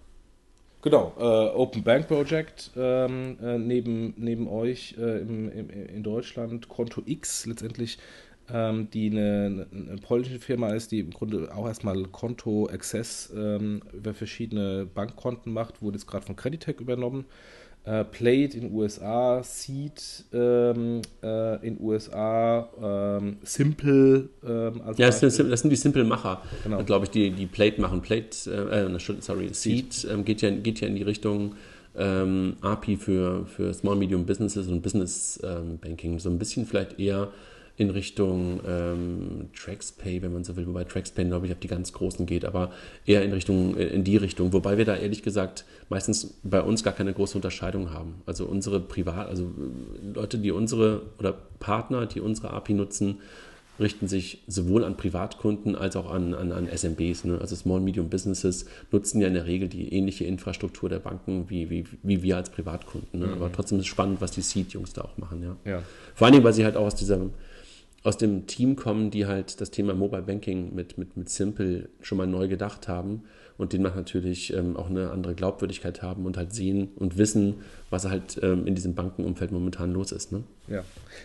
Genau, äh, Open Bank Project ähm, äh, neben, neben euch äh, im, im, in Deutschland, Konto X letztendlich ähm, die eine, eine, polnische Firma ist, die im Grunde auch erstmal Konto Access ähm, über verschiedene Bankkonten macht, wurde jetzt gerade von Creditec übernommen. Äh, Plate in USA, Seed ähm, äh, in USA, ähm, Simple. Ähm, ja, das sind, das sind, die Simple-Macher, genau. glaube ich, die, die Plate machen. Plate, äh, äh sorry, Seed ähm, geht, ja, geht ja in die Richtung ähm, API für, für Small Medium Businesses und Business ähm, Banking. So ein bisschen vielleicht eher in Richtung ähm, TraxPay, wenn man so will, wobei TraxPay, glaube ich, auf die ganz Großen geht, aber eher in Richtung, äh, in die Richtung, wobei wir da ehrlich gesagt meistens bei uns gar keine große Unterscheidung haben. Also unsere Privat, also äh, Leute, die unsere oder Partner, die unsere API nutzen, richten sich sowohl an Privatkunden als auch an, an, an SMBs. Ne? Also Small Medium Businesses nutzen ja in der Regel die ähnliche Infrastruktur der Banken wie, wie, wie wir als Privatkunden. Ne? Mhm. Aber trotzdem ist es spannend, was die Seed-Jungs da auch machen. Ja. ja. Vor allen Dingen, weil sie halt auch aus dieser aus dem Team kommen, die halt das Thema Mobile Banking mit, mit, mit Simple schon mal neu gedacht haben und demnach natürlich ähm, auch eine andere Glaubwürdigkeit haben und halt sehen und wissen, was halt ähm, in diesem Bankenumfeld momentan los ist. Ne? Ja,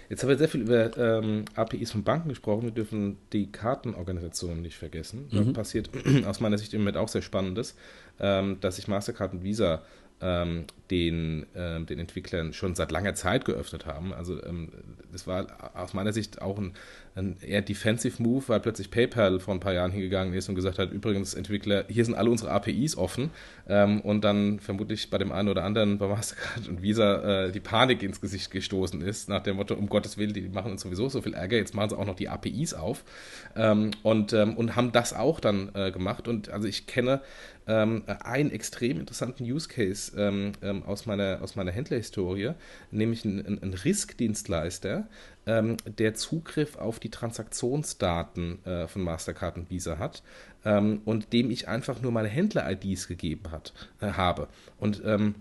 jetzt haben wir sehr viel über ähm, APIs von Banken gesprochen. Wir dürfen die Kartenorganisationen nicht vergessen. Da mhm. passiert aus meiner Sicht im Moment auch sehr Spannendes, ähm, dass sich Mastercard und Visa ähm, den, äh, den Entwicklern schon seit langer Zeit geöffnet haben. Also ähm, das war aus meiner Sicht auch ein, ein eher Defensive Move, weil plötzlich PayPal vor ein paar Jahren hingegangen ist und gesagt hat, übrigens Entwickler, hier sind alle unsere APIs offen. Ähm, und dann vermutlich bei dem einen oder anderen bei Mastercard und Visa äh, die Panik ins Gesicht gestoßen ist, nach dem Motto, um Gottes Willen, die machen uns sowieso so viel Ärger, jetzt machen sie auch noch die APIs auf. Ähm, und, ähm, und haben das auch dann äh, gemacht. Und also ich kenne ähm, einen extrem interessanten Use Case ähm, ähm, aus, meiner, aus meiner Händlerhistorie, nämlich ein, ein, ein Risk-Dienstleister, ähm, der Zugriff auf die Transaktionsdaten äh, von Mastercard und Visa hat ähm, und dem ich einfach nur meine Händler-IDs gegeben hat, äh, habe. Und ähm,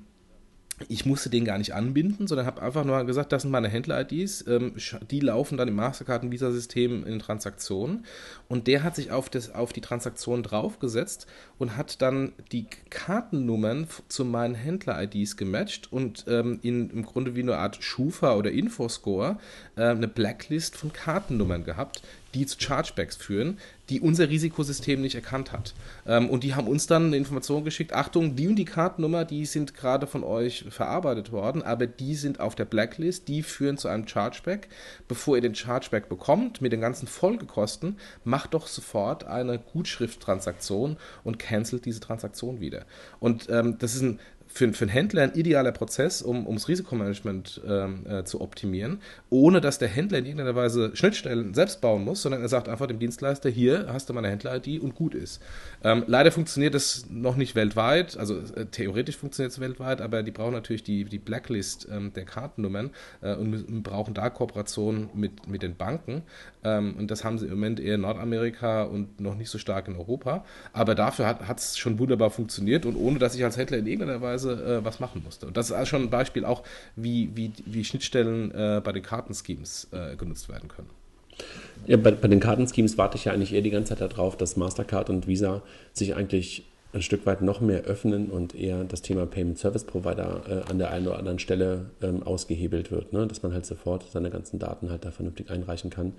ich musste den gar nicht anbinden, sondern habe einfach nur gesagt, das sind meine Händler-IDs, ähm, die laufen dann im Mastercard- und Visa-System in Transaktionen. Und der hat sich auf, das, auf die Transaktion draufgesetzt und hat dann die Kartennummern zu meinen Händler-IDs gematcht und ähm, in, im Grunde wie eine Art Schufa oder Infoscore äh, eine Blacklist von Kartennummern gehabt, die zu Chargebacks führen, die unser Risikosystem nicht erkannt hat. Ähm, und die haben uns dann eine Information geschickt, Achtung, die und die Kartennummer, die sind gerade von euch verarbeitet worden, aber die sind auf der Blacklist, die führen zu einem Chargeback. Bevor ihr den Chargeback bekommt, mit den ganzen Folgekosten, macht doch sofort eine Gutschrifttransaktion und cancelt diese Transaktion wieder. Und ähm, das ist ein für, für einen Händler ein idealer Prozess, um ums Risikomanagement ähm, äh, zu optimieren, ohne dass der Händler in irgendeiner Weise Schnittstellen selbst bauen muss, sondern er sagt einfach dem Dienstleister, hier hast du meine Händler-ID und gut ist. Ähm, leider funktioniert das noch nicht weltweit, also äh, theoretisch funktioniert es weltweit, aber die brauchen natürlich die, die Blacklist ähm, der Kartennummern äh, und brauchen da Kooperationen mit, mit den Banken. Ähm, und das haben sie im Moment eher in Nordamerika und noch nicht so stark in Europa. Aber dafür hat es schon wunderbar funktioniert und ohne dass ich als Händler in irgendeiner Weise äh, was machen musste. Und das ist schon ein Beispiel auch, wie, wie, wie Schnittstellen äh, bei den Kartenschemes äh, genutzt werden können. Ja, bei, bei den Kartenschemes warte ich ja eigentlich eher die ganze Zeit darauf, dass Mastercard und Visa sich eigentlich ein Stück weit noch mehr öffnen und eher das Thema Payment Service Provider äh, an der einen oder anderen Stelle ähm, ausgehebelt wird, ne? dass man halt sofort seine ganzen Daten halt da vernünftig einreichen kann.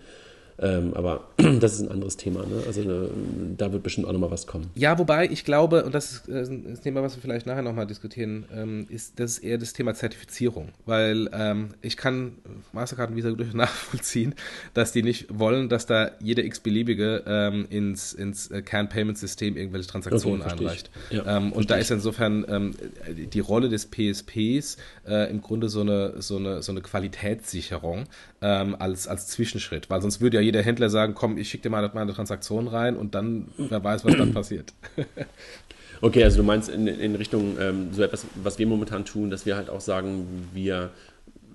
Ähm, aber das ist ein anderes Thema. Ne? Also äh, da wird bestimmt auch nochmal was kommen. Ja, wobei ich glaube, und das ist äh, ein Thema, was wir vielleicht nachher nochmal diskutieren, ähm, ist das ist eher das Thema Zertifizierung. Weil ähm, ich kann Mastercard und Visa durch nachvollziehen, dass die nicht wollen, dass da jeder x-beliebige ähm, ins, ins äh, Kern-Payment-System irgendwelche Transaktionen okay, einreicht. Ja, ähm, und da ist insofern ähm, die Rolle des PSPs äh, im Grunde so eine, so eine, so eine Qualitätssicherung als, als Zwischenschritt. Weil sonst würde ja jeder Händler sagen, komm, ich schicke dir mal meine Transaktion rein und dann, wer weiß, was dann passiert. okay, also du meinst in, in Richtung ähm, so etwas, was wir momentan tun, dass wir halt auch sagen, wir,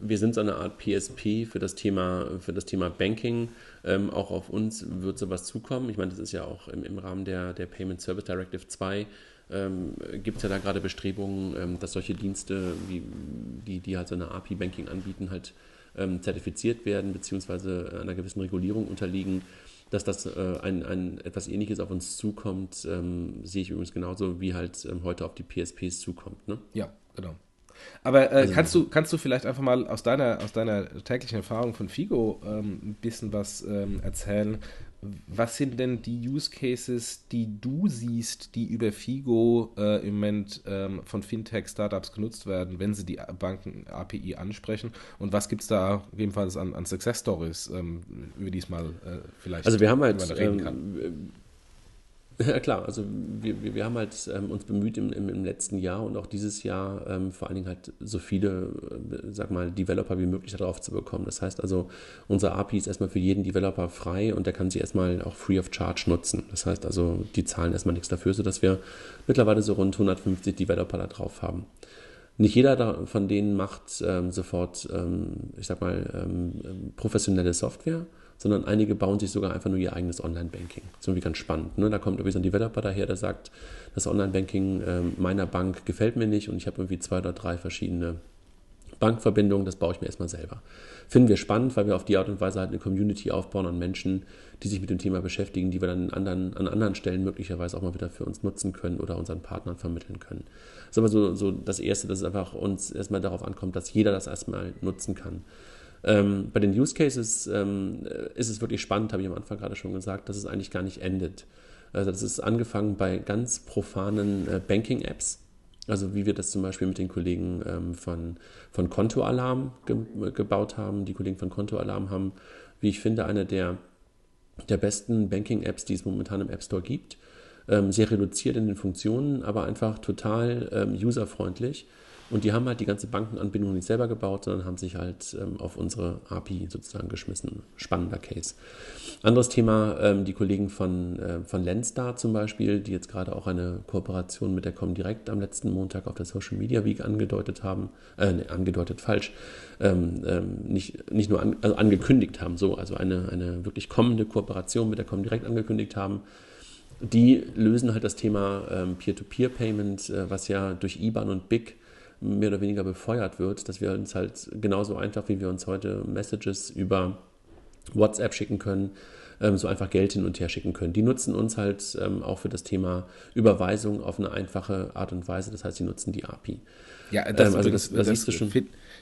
wir sind so eine Art PSP für das Thema, für das Thema Banking. Ähm, auch auf uns wird sowas zukommen. Ich meine, das ist ja auch im, im Rahmen der, der Payment Service Directive 2 ähm, gibt es ja da gerade Bestrebungen, ähm, dass solche Dienste, wie, die, die halt so eine API-Banking anbieten, halt ähm, zertifiziert werden beziehungsweise einer gewissen Regulierung unterliegen. Dass das äh, ein, ein etwas Ähnliches auf uns zukommt, ähm, sehe ich übrigens genauso, wie halt ähm, heute auf die PSPs zukommt. Ne? Ja, genau. Aber äh, also, kannst, du, kannst du vielleicht einfach mal aus deiner, aus deiner täglichen Erfahrung von Figo ähm, ein bisschen was ähm, erzählen, was sind denn die Use Cases, die du siehst, die über Figo äh, im Moment ähm, von Fintech-Startups genutzt werden, wenn sie die Banken-API ansprechen? Und was gibt es da gegebenenfalls an, an Success Stories, ähm, über die es mal äh, vielleicht also wir haben halt, reden kann? Ähm, ja klar, also wir, wir, wir haben halt ähm, uns bemüht im, im, im, letzten Jahr und auch dieses Jahr ähm, vor allen Dingen halt so viele, äh, sag mal, Developer wie möglich darauf zu bekommen. Das heißt also, unsere API ist erstmal für jeden Developer frei und der kann sie erstmal auch free of charge nutzen. Das heißt also, die zahlen erstmal nichts dafür, sodass wir mittlerweile so rund 150 Developer da drauf haben. Nicht jeder von denen macht ähm, sofort, ähm, ich sag mal, ähm, professionelle Software sondern einige bauen sich sogar einfach nur ihr eigenes Online-Banking. Das ist irgendwie ganz spannend. Ne? Da kommt irgendwie so ein Developer daher, der sagt, das Online-Banking äh, meiner Bank gefällt mir nicht und ich habe irgendwie zwei oder drei verschiedene Bankverbindungen, das baue ich mir erstmal selber. Finden wir spannend, weil wir auf die Art und Weise halt eine Community aufbauen an Menschen, die sich mit dem Thema beschäftigen, die wir dann anderen, an anderen Stellen möglicherweise auch mal wieder für uns nutzen können oder unseren Partnern vermitteln können. Das ist aber so, so das Erste, dass es einfach uns erstmal darauf ankommt, dass jeder das erstmal nutzen kann. Ähm, bei den Use Cases ähm, ist es wirklich spannend, habe ich am Anfang gerade schon gesagt, dass es eigentlich gar nicht endet. Also das ist angefangen bei ganz profanen äh, Banking-Apps, also wie wir das zum Beispiel mit den Kollegen ähm, von, von Kontoalarm ge gebaut haben. Die Kollegen von Kontoalarm haben, wie ich finde, eine der, der besten Banking-Apps, die es momentan im App Store gibt. Ähm, sehr reduziert in den Funktionen, aber einfach total ähm, userfreundlich und die haben halt die ganze Bankenanbindung nicht selber gebaut, sondern haben sich halt ähm, auf unsere API sozusagen geschmissen. Spannender Case. Anderes Thema, ähm, die Kollegen von, äh, von Lendstar zum Beispiel, die jetzt gerade auch eine Kooperation mit der Comdirect am letzten Montag auf der Social Media Week angedeutet haben, äh, nee, angedeutet falsch, ähm, ähm, nicht, nicht nur an, also angekündigt haben, so, also eine, eine wirklich kommende Kooperation mit der Comdirect angekündigt haben. Die lösen halt das Thema ähm, Peer-to-Peer-Payment, äh, was ja durch IBAN und BIC mehr oder weniger befeuert wird, dass wir uns halt genauso einfach, wie wir uns heute Messages über WhatsApp schicken können, ähm, so einfach Geld hin und her schicken können. Die nutzen uns halt ähm, auch für das Thema Überweisung auf eine einfache Art und Weise. Das heißt, sie nutzen die API. Ja, das, ähm, also das, das, das, das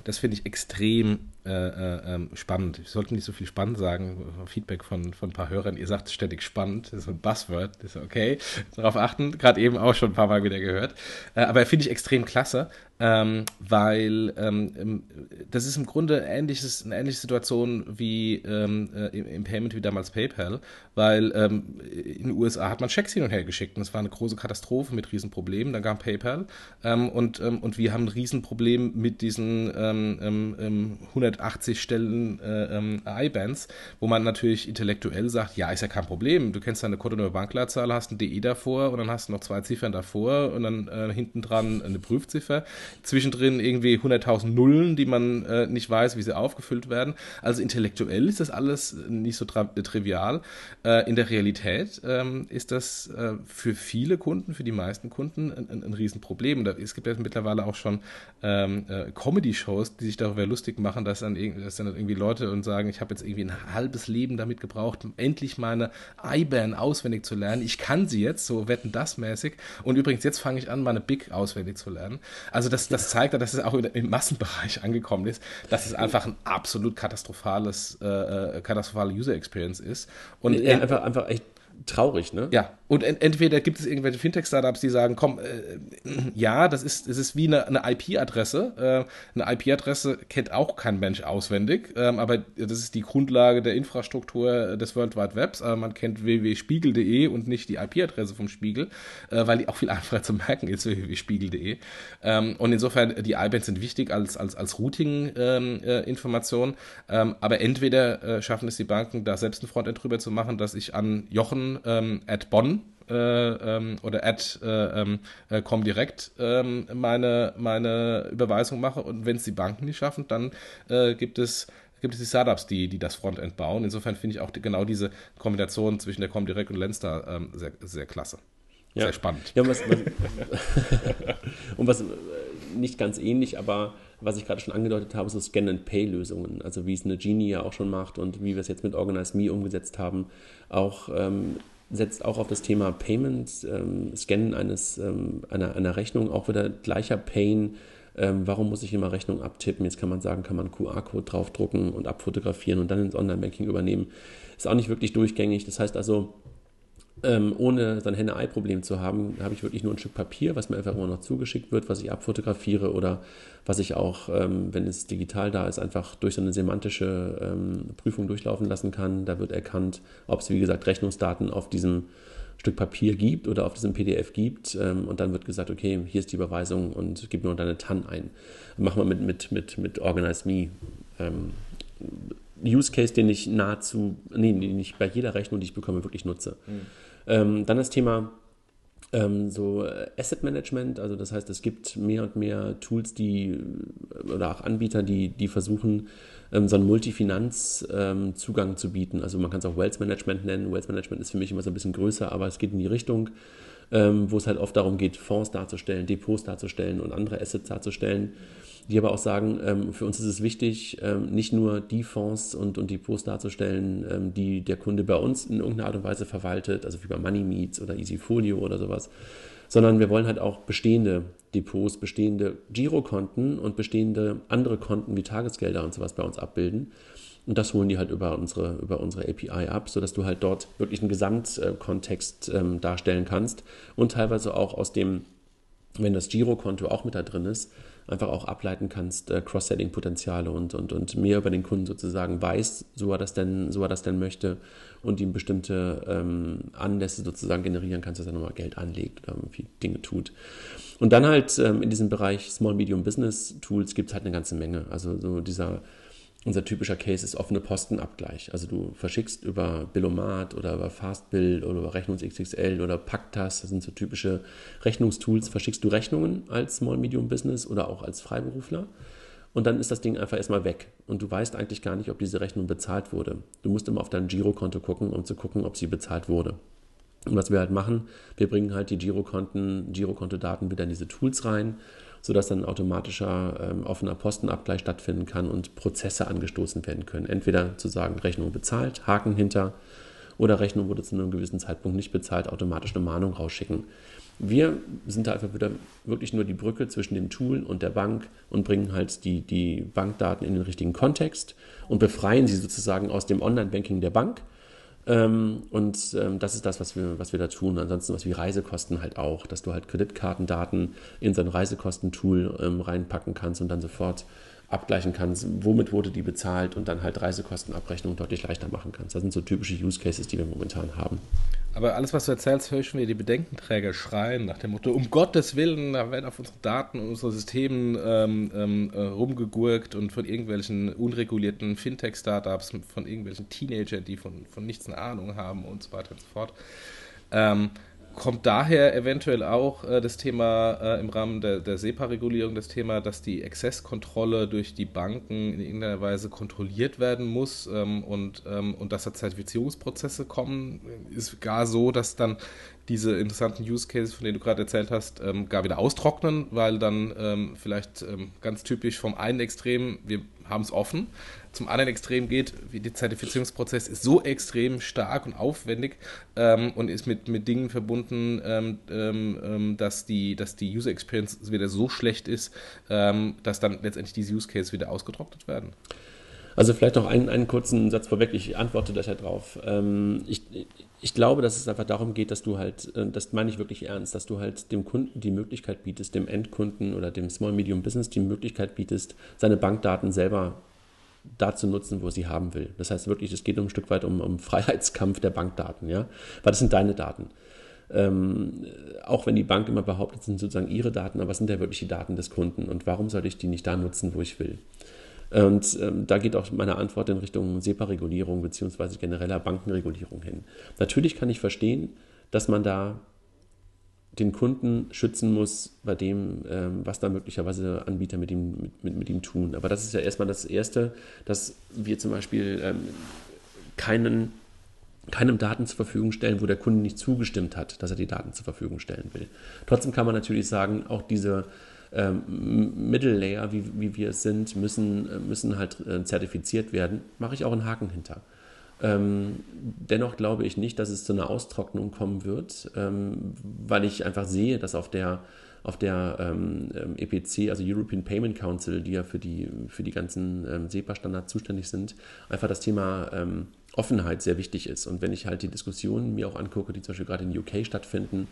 finde find ich extrem äh, äh, ähm, spannend. Ich sollte nicht so viel spannend sagen. Feedback von, von ein paar Hörern. Ihr sagt ständig spannend. Das ist ein Buzzword. Das ist okay. Darauf achten. Gerade eben auch schon ein paar Mal wieder gehört. Äh, aber finde ich extrem klasse, ähm, weil ähm, das ist im Grunde ähnliches, eine ähnliche Situation wie ähm, äh, im, im, Payment wie damals PayPal, weil ähm, in den USA hat man Schecks hin und her geschickt und es war eine große Katastrophe mit Riesenproblemen. Dann kam PayPal ähm, und, und wir haben ein Riesenproblem mit diesen 100 80 Stellen äh, ähm, IBANs, wo man natürlich intellektuell sagt, ja, ist ja kein Problem. Du kennst deine Cotonou Bankleitzahl, hast ein DE davor und dann hast du noch zwei Ziffern davor und dann äh, hinten dran eine Prüfziffer. Zwischendrin irgendwie 100.000 Nullen, die man äh, nicht weiß, wie sie aufgefüllt werden. Also intellektuell ist das alles nicht so trivial. Äh, in der Realität ähm, ist das äh, für viele Kunden, für die meisten Kunden ein, ein, ein Riesenproblem. es gibt ja mittlerweile auch schon ähm, Comedy-Shows, die sich darüber lustig machen, dass dann, dass dann irgendwie Leute und sagen, ich habe jetzt irgendwie ein halbes Leben damit gebraucht, endlich meine IBAN auswendig zu lernen. Ich kann sie jetzt, so wetten das mäßig. Und übrigens, jetzt fange ich an, meine BIC auswendig zu lernen. Also das, das zeigt, dass es auch im Massenbereich angekommen ist, dass es einfach ein absolut katastrophales, äh, äh katastrophale User Experience ist. Und ja, einfach, einfach echt traurig, ne? Ja, und ent entweder gibt es irgendwelche Fintech-Startups, die sagen, komm, äh, ja, das ist, es ist wie eine, eine IP-Adresse. Äh, eine IP-Adresse kennt auch kein Mensch auswendig, äh, aber das ist die Grundlage der Infrastruktur des World Wide Webs. man kennt www.spiegel.de und nicht die IP-Adresse vom Spiegel, äh, weil die auch viel einfacher zu merken ist, www.spiegel.de. Ähm, und insofern, die IBANs sind wichtig als, als, als Routing-Information, ähm, ähm, aber entweder äh, schaffen es die Banken, da selbst ein Frontend drüber zu machen, dass ich an Jochen ähm, at Bonn äh, ähm, oder at äh, ähm, äh, Comdirect ähm, meine, meine Überweisung mache. Und wenn es die Banken nicht schaffen, dann äh, gibt es gibt es die Startups, die, die das Frontend bauen. Insofern finde ich auch die, genau diese Kombination zwischen der Comdirect und Lenster ähm, sehr, sehr klasse. Ja. Sehr spannend. Ja, und was, was, und was äh, nicht ganz ähnlich, aber was ich gerade schon angedeutet habe, so Scan-and-Pay-Lösungen. Also wie es eine Genie ja auch schon macht und wie wir es jetzt mit Organize Me umgesetzt haben, auch ähm, setzt auch auf das Thema Payment, ähm, Scannen eines, ähm, einer, einer Rechnung, auch wieder gleicher Pain. Ähm, warum muss ich immer Rechnung abtippen? Jetzt kann man sagen, kann man QR-Code draufdrucken und abfotografieren und dann ins Online-Banking übernehmen. Ist auch nicht wirklich durchgängig. Das heißt also, ähm, ohne so ein Henne-Ei-Problem zu haben, habe ich wirklich nur ein Stück Papier, was mir einfach immer noch zugeschickt wird, was ich abfotografiere oder was ich auch, ähm, wenn es digital da ist, einfach durch so eine semantische ähm, Prüfung durchlaufen lassen kann. Da wird erkannt, ob es, wie gesagt, Rechnungsdaten auf diesem Stück Papier gibt oder auf diesem PDF gibt. Ähm, und dann wird gesagt, okay, hier ist die Überweisung und gib nur deine TAN ein. Machen wir mit, mit, mit, mit Organize Me. Ähm, Use Case, den ich nahezu, nee, den ich bei jeder Rechnung, die ich bekomme, wirklich nutze. Mhm. Ähm, dann das Thema ähm, so Asset Management, also das heißt, es gibt mehr und mehr Tools, die oder auch Anbieter, die, die versuchen, ähm, so einen Multifinanz-Zugang ähm, zu bieten. Also man kann es auch Wealth Management nennen. Wealth Management ist für mich immer so ein bisschen größer, aber es geht in die Richtung, ähm, wo es halt oft darum geht, Fonds darzustellen, Depots darzustellen und andere Assets darzustellen die aber auch sagen, ähm, für uns ist es wichtig, ähm, nicht nur die Fonds und, und Depots darzustellen, ähm, die der Kunde bei uns in irgendeiner Art und Weise verwaltet, also wie bei Money Meets oder Easyfolio oder sowas, sondern wir wollen halt auch bestehende Depots, bestehende Girokonten und bestehende andere Konten wie Tagesgelder und sowas bei uns abbilden. Und das holen die halt über unsere, über unsere API ab, sodass du halt dort wirklich einen Gesamtkontext ähm, darstellen kannst und teilweise auch aus dem, wenn das Girokonto auch mit da drin ist, einfach auch ableiten kannst, äh, Cross-Selling-Potenziale und, und, und mehr über den Kunden sozusagen weiß, so er das denn, so er das denn möchte und ihm bestimmte ähm, Anlässe sozusagen generieren kannst, dass er nochmal Geld anlegt oder irgendwie Dinge tut. Und dann halt ähm, in diesem Bereich Small Medium Business Tools gibt es halt eine ganze Menge. Also so dieser unser typischer Case ist offene Postenabgleich. Also du verschickst über Billomat oder über Fastbill oder über Rechnungs-XXL oder Pactas, das sind so typische Rechnungstools, verschickst du Rechnungen als Small Medium Business oder auch als Freiberufler und dann ist das Ding einfach erstmal weg und du weißt eigentlich gar nicht, ob diese Rechnung bezahlt wurde. Du musst immer auf dein Girokonto gucken, um zu gucken, ob sie bezahlt wurde. Und was wir halt machen, wir bringen halt die Girokonten, Girokontodaten wieder in diese Tools rein sodass dann automatischer ähm, offener Postenabgleich stattfinden kann und Prozesse angestoßen werden können. Entweder zu sagen, Rechnung bezahlt, Haken hinter, oder Rechnung wurde zu einem gewissen Zeitpunkt nicht bezahlt, automatisch eine Mahnung rausschicken. Wir sind da einfach wieder wirklich nur die Brücke zwischen dem Tool und der Bank und bringen halt die, die Bankdaten in den richtigen Kontext und befreien sie sozusagen aus dem Online-Banking der Bank. Ähm, und ähm, das ist das, was wir, was wir da tun. Ansonsten was wie Reisekosten halt auch, dass du halt Kreditkartendaten in so ein Reisekostentool ähm, reinpacken kannst und dann sofort abgleichen kannst, womit wurde die bezahlt und dann halt Reisekostenabrechnung deutlich leichter machen kannst. Das sind so typische Use Cases, die wir momentan haben. Aber alles, was du erzählst, höre ich schon wieder die Bedenkenträger schreien nach dem Motto, um Gottes Willen, da werden auf unsere Daten und unsere Systemen ähm, ähm, äh, rumgegurkt und von irgendwelchen unregulierten Fintech-Startups, von irgendwelchen Teenagern, die von, von nichts eine Ahnung haben und so weiter und so fort. Ähm, kommt daher eventuell auch äh, das Thema äh, im Rahmen der, der SEPA-Regulierung, das Thema, dass die Exzesskontrolle durch die Banken in irgendeiner Weise kontrolliert werden muss ähm, und, ähm, und dass da Zertifizierungsprozesse kommen, ist gar so, dass dann diese interessanten Use Cases, von denen du gerade erzählt hast, ähm, gar wieder austrocknen, weil dann ähm, vielleicht ähm, ganz typisch vom einen Extrem, wir haben es offen, zum anderen Extrem geht, wie der Zertifizierungsprozess ist so extrem stark und aufwendig ähm, und ist mit, mit Dingen verbunden, ähm, ähm, dass, die, dass die User Experience wieder so schlecht ist, dass dann letztendlich diese Use Cases wieder ausgetrocknet werden. Also vielleicht noch einen, einen kurzen Satz vorweg, ich antworte da drauf. Ähm, ich, ich glaube, dass es einfach darum geht, dass du halt, äh, das meine ich wirklich ernst, dass du halt dem Kunden die Möglichkeit bietest, dem Endkunden oder dem Small Medium Business die Möglichkeit bietest, seine Bankdaten selber da zu nutzen, wo sie haben will. Das heißt wirklich, es geht um ein Stück weit um, um Freiheitskampf der Bankdaten, ja, weil das sind deine Daten. Ähm, auch wenn die Bank immer behauptet, sind sozusagen ihre Daten, aber es sind ja wirklich die Daten des Kunden. Und warum sollte ich die nicht da nutzen, wo ich will? Und ähm, da geht auch meine Antwort in Richtung SEPA-Regulierung bzw. genereller Bankenregulierung hin. Natürlich kann ich verstehen, dass man da den Kunden schützen muss bei dem, ähm, was da möglicherweise Anbieter mit ihm, mit, mit, mit, ihm tun. Aber das ist ja erstmal das Erste, dass wir zum Beispiel ähm, keinen, keinem Daten zur Verfügung stellen, wo der Kunde nicht zugestimmt hat, dass er die Daten zur Verfügung stellen will. Trotzdem kann man natürlich sagen, auch diese ähm, Middle Layer, wie, wie wir es sind, müssen, müssen halt äh, zertifiziert werden. Mache ich auch einen Haken hinter. Ähm, dennoch glaube ich nicht, dass es zu einer Austrocknung kommen wird, ähm, weil ich einfach sehe, dass auf der, auf der ähm, ähm EPC, also European Payment Council, die ja für die, für die ganzen ähm, SEPA-Standards zuständig sind, einfach das Thema ähm, Offenheit sehr wichtig ist. Und wenn ich halt die Diskussionen mir auch angucke, die zum Beispiel gerade in UK stattfinden,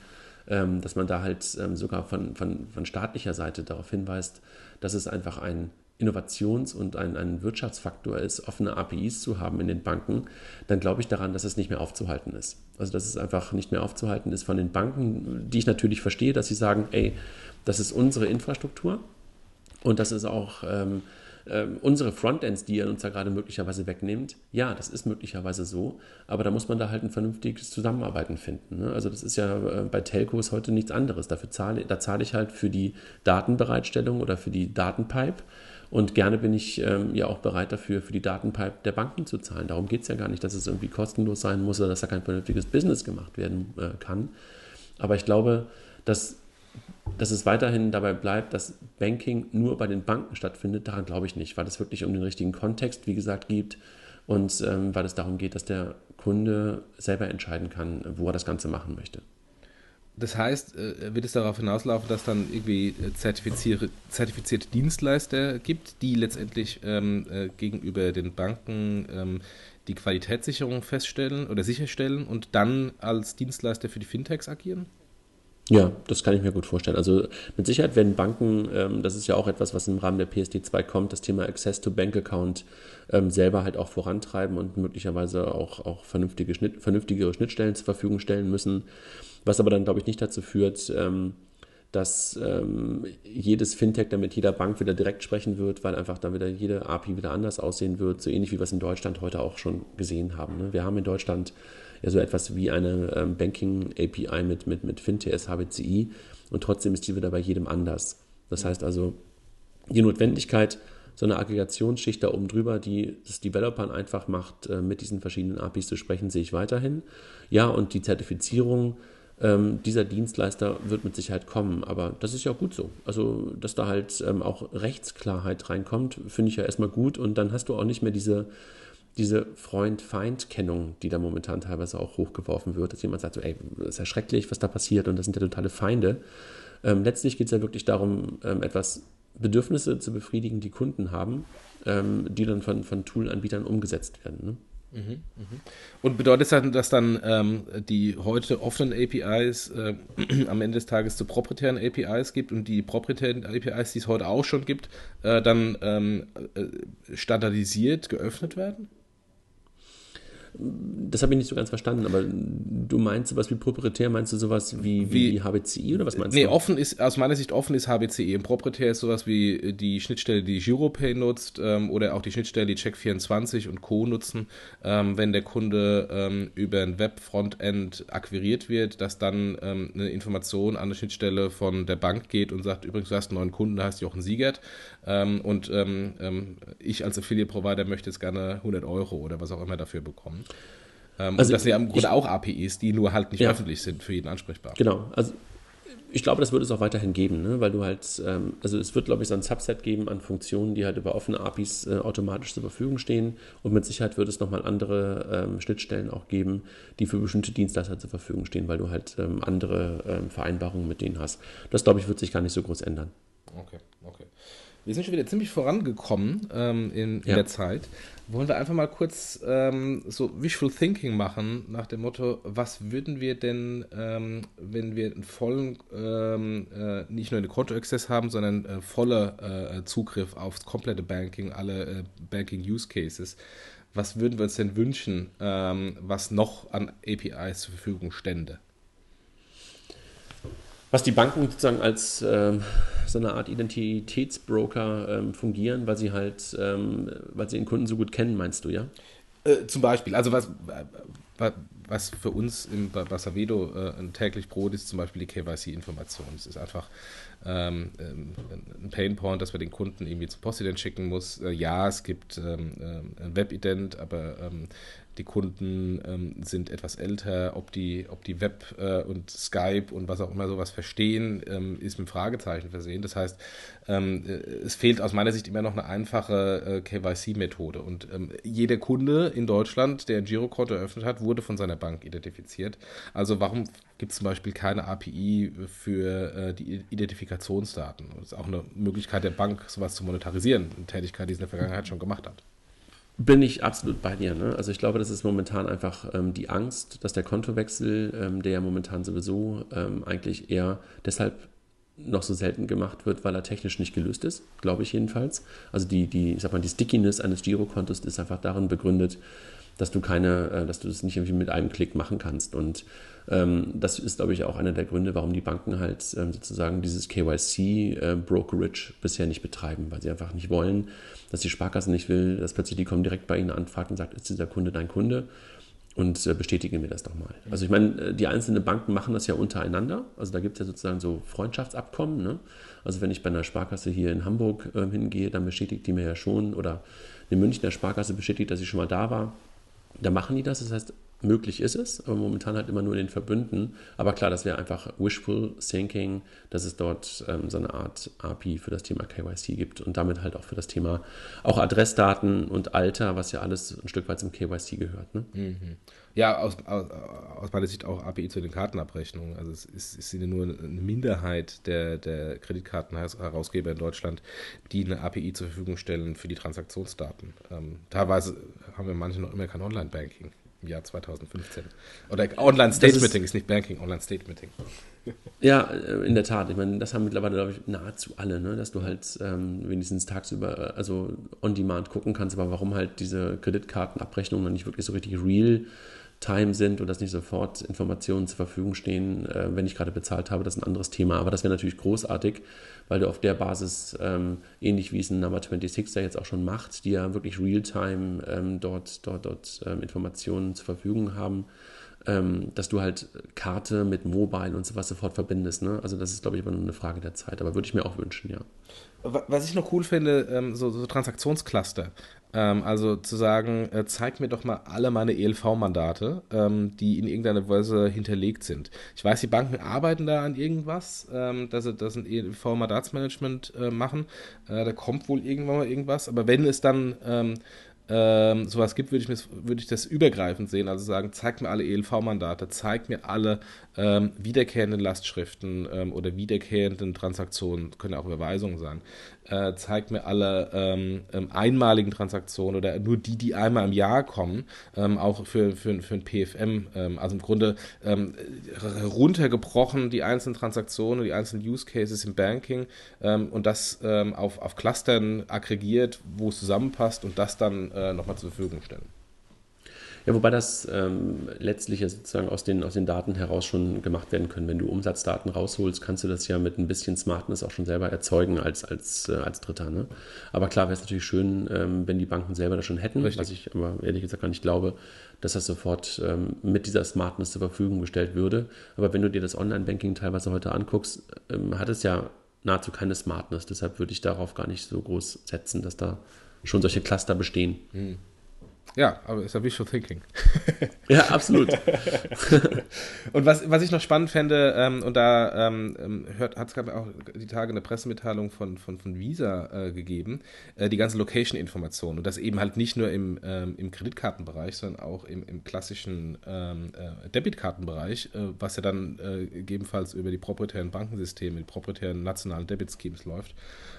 dass man da halt sogar von, von, von staatlicher Seite darauf hinweist, dass es einfach ein Innovations- und ein, ein Wirtschaftsfaktor ist, offene APIs zu haben in den Banken, dann glaube ich daran, dass es nicht mehr aufzuhalten ist. Also dass es einfach nicht mehr aufzuhalten ist von den Banken, die ich natürlich verstehe, dass sie sagen, ey, das ist unsere Infrastruktur und das ist auch ähm, ähm, unsere Frontends, die ihr uns da gerade möglicherweise wegnimmt. Ja, das ist möglicherweise so, aber da muss man da halt ein vernünftiges Zusammenarbeiten finden. Ne? Also das ist ja äh, bei Telcos heute nichts anderes. Dafür zahle, da zahle ich halt für die Datenbereitstellung oder für die Datenpipe und gerne bin ich ähm, ja auch bereit dafür, für die Datenpipe der Banken zu zahlen. Darum geht es ja gar nicht, dass es irgendwie kostenlos sein muss oder dass da kein vernünftiges Business gemacht werden äh, kann. Aber ich glaube, dass, dass es weiterhin dabei bleibt, dass Banking nur bei den Banken stattfindet. Daran glaube ich nicht, weil es wirklich um den richtigen Kontext, wie gesagt, geht und ähm, weil es darum geht, dass der Kunde selber entscheiden kann, wo er das Ganze machen möchte. Das heißt, äh, wird es darauf hinauslaufen, dass dann irgendwie äh, zertifizierte, zertifizierte Dienstleister gibt, die letztendlich ähm, äh, gegenüber den Banken ähm, die Qualitätssicherung feststellen oder sicherstellen und dann als Dienstleister für die Fintechs agieren? Ja, das kann ich mir gut vorstellen. Also mit Sicherheit werden Banken, ähm, das ist ja auch etwas, was im Rahmen der PSD2 kommt, das Thema Access to Bank Account ähm, selber halt auch vorantreiben und möglicherweise auch, auch vernünftige Schnitt, vernünftigere Schnittstellen zur Verfügung stellen müssen. Was aber dann, glaube ich, nicht dazu führt, ähm, dass ähm, jedes Fintech dann mit jeder Bank wieder direkt sprechen wird, weil einfach dann wieder jede API wieder anders aussehen wird, so ähnlich wie wir es in Deutschland heute auch schon gesehen haben. Ne? Wir haben in Deutschland ja so etwas wie eine ähm, Banking-API mit, mit, mit FinTS, HBCI und trotzdem ist die wieder bei jedem anders. Das heißt also, die Notwendigkeit, so eine Aggregationsschicht da oben drüber, die das Developern einfach macht, äh, mit diesen verschiedenen APIs zu sprechen, sehe ich weiterhin. Ja, und die Zertifizierung Ähm, dieser Dienstleister wird mit Sicherheit kommen, aber das ist ja auch gut so. Also, dass da halt ähm, auch Rechtsklarheit reinkommt, finde ich ja erstmal gut und dann hast du auch nicht mehr diese, diese Freund-Feind-Kennung, die da momentan teilweise auch hochgeworfen wird, dass jemand sagt, so, ey, das ist ja schrecklich, was da passiert und das sind ja totale Feinde. Ähm, letztlich geht es ja wirklich darum, ähm, etwas Bedürfnisse zu befriedigen, die Kunden haben, ähm, die dann von, von Tool-Anbietern umgesetzt werden. Ne? Mhm, mhm. Und bedeutet das, dass dann ähm, die heute offenen APIs äh, am Ende des Tages zu proprietären APIs gibt und die proprietären APIs, die es heute auch schon gibt, äh, dann ähm, äh, standardisiert geöffnet werden? Das habe ich nicht so ganz verstanden, aber du meinst sowas wie proprietär, meinst du sowas wie, wie, wie HBCI oder was meinst nee, du? Nee, offen ist, aus meiner Sicht offen ist HBCI. Und proprietär ist sowas wie die Schnittstelle, die Giropay nutzt ähm, oder auch die Schnittstelle, die Check24 und Co. nutzen, ähm, wenn der Kunde ähm, über ein Web-Frontend akquiriert wird, dass dann ähm, eine Information an eine Schnittstelle von der Bank geht und sagt, übrigens, du hast einen neuen Kunden, da heißt Jochen Siegert ähm, und ähm, ich als Affiliate-Provider möchte jetzt gerne 100 Euro oder was auch immer dafür bekommen. Ähm, also das sind ja im Grunde auch APIs, die nur halt nicht ja. öffentlich sind, für jeden ansprechbar. Genau, also ich glaube, das wird es auch weiterhin geben, ne? weil du halt, ähm, also es wird, glaube ich, so ein Subset geben an Funktionen, die halt über offene APIs äh, automatisch zur Verfügung stehen und mit Sicherheit wird es nochmal andere ähm, Schnittstellen auch geben, die für bestimmte Dienstleister zur Verfügung stehen, weil du halt ähm, andere ähm, Vereinbarungen mit denen hast. Das, glaube ich, wird sich gar nicht so groß ändern. Okay, okay. Wir sind schon wieder ziemlich vorangekommen ähm, in, in ja. der Zeit. Wollen wir einfach mal kurz ähm, so Visual Thinking machen, nach dem Motto, was würden wir denn, ähm, wenn wir einen vollen, ähm, äh, nicht nur einen Konto-Access haben, sondern äh, voller äh, Zugriff aufs komplette Banking, alle äh, Banking-Use-Cases, was würden wir uns denn wünschen, ähm, was noch an APIs zur Verfügung stände? Was die Banken sozusagen als ähm, so eine Art Identitätsbroker ähm, fungieren, weil sie halt, ähm, weil sie den Kunden so gut kennen, meinst du, ja? Äh, zum Beispiel, also was, was für uns im Basavedo äh, ein täglich Brot ist, zum Beispiel die KYC-Information. Es ist einfach ähm, ähm, ein Painpoint, dass man den Kunden irgendwie zum Postident schicken muss. Äh, ja, es gibt ähm, äh, ein Webident, aber die Kunden sind etwas älter, ob die, ob die Web äh, und Skype und was auch immer sowas verstehen, ist mit Fragezeichen versehen. Das heißt, äh, es fehlt aus meiner Sicht immer noch eine einfache KYC-Methode. Und jeder Kunde in Deutschland, der ein Girokonto eröffnet hat, wurde von seiner Bank identifiziert. Also warum gibt es zum Beispiel keine API für äh, die Identifikationsdaten? Das ist auch eine Möglichkeit der Bank, sowas zu monetarisieren, eine Tätigkeit, die es in der Vergangenheit schon gemacht hat. Bin ich absolut bei dir. Ne? Also ich glaube, das ist momentan einfach ähm, die Angst, dass der Kontowechsel, ähm, der ja momentan sowieso ähm, eigentlich eher deshalb noch so selten gemacht wird, weil er technisch nicht gelöst ist, glaube ich jedenfalls. Also die, die, ich sag mal, die Stickiness eines Girokontos ist einfach darin begründet, dass du keine, äh, dass du das nicht irgendwie mit einem Klick machen kannst. Und das ist, glaube ich, auch einer der Gründe, warum die Banken halt ähm, sozusagen dieses KYC-Brokerage äh, bisher nicht betreiben, weil sie einfach nicht wollen, dass die Sparkasse nicht will, dass plötzlich die kommen direkt bei ihnen anfragt und sagt, ist dieser Kunde dein Kunde? Und äh, bestätigen wir das doch mal. Also ich meine, äh, die einzelnen Banken machen das ja untereinander. Also da gibt es ja sozusagen so Freundschaftsabkommen. Ne? Also wenn ich bei einer Sparkasse hier in Hamburg äh, hingehe, dann bestätigt die mir ja schon, oder eine Münchner Sparkasse bestätigt, dass ich schon mal da war. Da machen die das. Das heißt, möglich ist es, aber momentan halt immer nur in den Verbünden. Aber klar, das wäre einfach wishful thinking, dass es dort ähm, so eine Art API für das Thema KYC gibt und damit halt auch für das Thema auch Adressdaten und Alter, was ja alles ein Stück weit zum KYC gehört. Ne? Mhm. Ja, aus, aus, aus, meiner Sicht auch API zu den Kartenabrechnungen. Also es, ist, sind nur eine Minderheit der, der Kreditkartenherausgeber in Deutschland, die eine API zur Verfügung stellen für die Transaktionsdaten. Ähm, teilweise haben wir manche noch immer kein Online-Banking im Jahr 2015. Oder Online-State-Meeting ist, ist, nicht Banking, Online-State-Meeting. Ja, äh, in der Tat. Ich meine, das haben mittlerweile, glaube ich, nahezu alle, ne? dass du halt ähm, wenigstens tagsüber, äh, also on-demand gucken kannst, aber warum halt diese Kreditkartenabrechnungen nicht wirklich so richtig real Time sind und dass nicht sofort Informationen zur Verfügung stehen, äh, wenn ich gerade bezahlt habe, das ist ein anderes Thema. Aber das wäre natürlich großartig, weil du auf der Basis, ähm, ähnlich wie es ein Number 26 da jetzt auch schon macht, die ja wirklich real-time ähm, dort, dort, dort ähm, Informationen zur Verfügung haben, ähm, dass du halt Karte mit Mobile und sowas sofort verbindest. Ne? Also das ist, glaube ich, immer nur eine Frage der Zeit. Aber würde ich mir auch wünschen, ja. Was ich noch cool finde, ähm, so, so Transaktionscluster. Ähm, also zu sagen, äh, zeig mir doch mal alle meine ELV-Mandate, ähm, die in irgendeiner Weise hinterlegt sind. Ich weiß, die Banken arbeiten da an irgendwas, ähm, dass sie das ein ELV-Mandatsmanagement äh, machen. Äh, da kommt wohl irgendwann mal irgendwas, aber wenn es dann ähm, sowas gibt, würde ich, würd ich das übergreifend sehen. Also sagen, zeig mir alle ELV-Mandate, zeig mir alle ähm, wiederkehrenden Lastschriften ähm, oder wiederkehrenden Transaktionen, können ja auch Überweisungen sein, äh, zeigt mir alle ähm, ähm, einmaligen Transaktionen oder nur die, die einmal im Jahr kommen, ähm, auch für, für, für ein PFM. Ähm, also im Grunde runtergebrochen die einzelnen Transaktionen, die einzelnen Use Cases im Banking und das auf, auf Clustern aggregiert, wo es zusammenpasst und das dann äh, nochmal zur Verfügung stellen. Ja, wobei das ähm, letztlich ja sozusagen aus den, aus den Daten heraus schon gemacht werden können. Wenn du Umsatzdaten rausholst, kannst du das ja mit ein bisschen Smartness auch schon selber erzeugen als, als, äh, als Dritter. Ne? Aber klar wäre es natürlich schön, ähm, wenn die Banken selber das schon hätten, Richtig. was ich aber ehrlich gesagt gar nicht glaube, dass das sofort ähm, mit dieser Smartness zur Verfügung gestellt würde. Aber wenn du dir das Online-Banking teilweise heute anguckst, ähm, hat es ja nahezu keine Smartness. Deshalb würde ich darauf gar nicht so groß setzen, dass da schon solche Cluster bestehen. Hm. Ja, aber ist ja Visual Thinking. ja, absolut. und was, was ich noch spannend fände, ähm, und da ähm, ähm hat es auch die Tage eine Pressemitteilung von, von, von Visa äh, gegeben, äh, die ganze Location-Information. Und das eben halt nicht nur im, ähm, im Kreditkartenbereich, sondern auch im, im klassischen ähm, äh, Debitkartenbereich, äh, was ja dann äh, gegebenenfalls über die proprietären Bankensysteme, die proprietären nationalen Debit-Schemes läuft.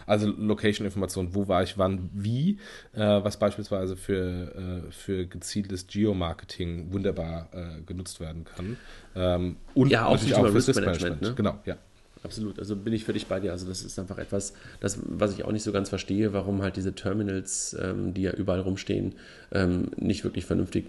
Also Location-Information, wo war ich wann, wie, äh, was beispielsweise für, äh, für gezieltes Geomarketing wunderbar äh, genutzt werden kann. Ähm, und ja, auch, auch fürs Risk-Management. Ne? Genau, ja. Absolut, also bin ich völlig bei dir. Also das ist einfach etwas, das, was ich auch nicht so ganz verstehe, warum halt diese Terminals, ähm, die ja überall rumstehen, ähm, nicht wirklich vernünftig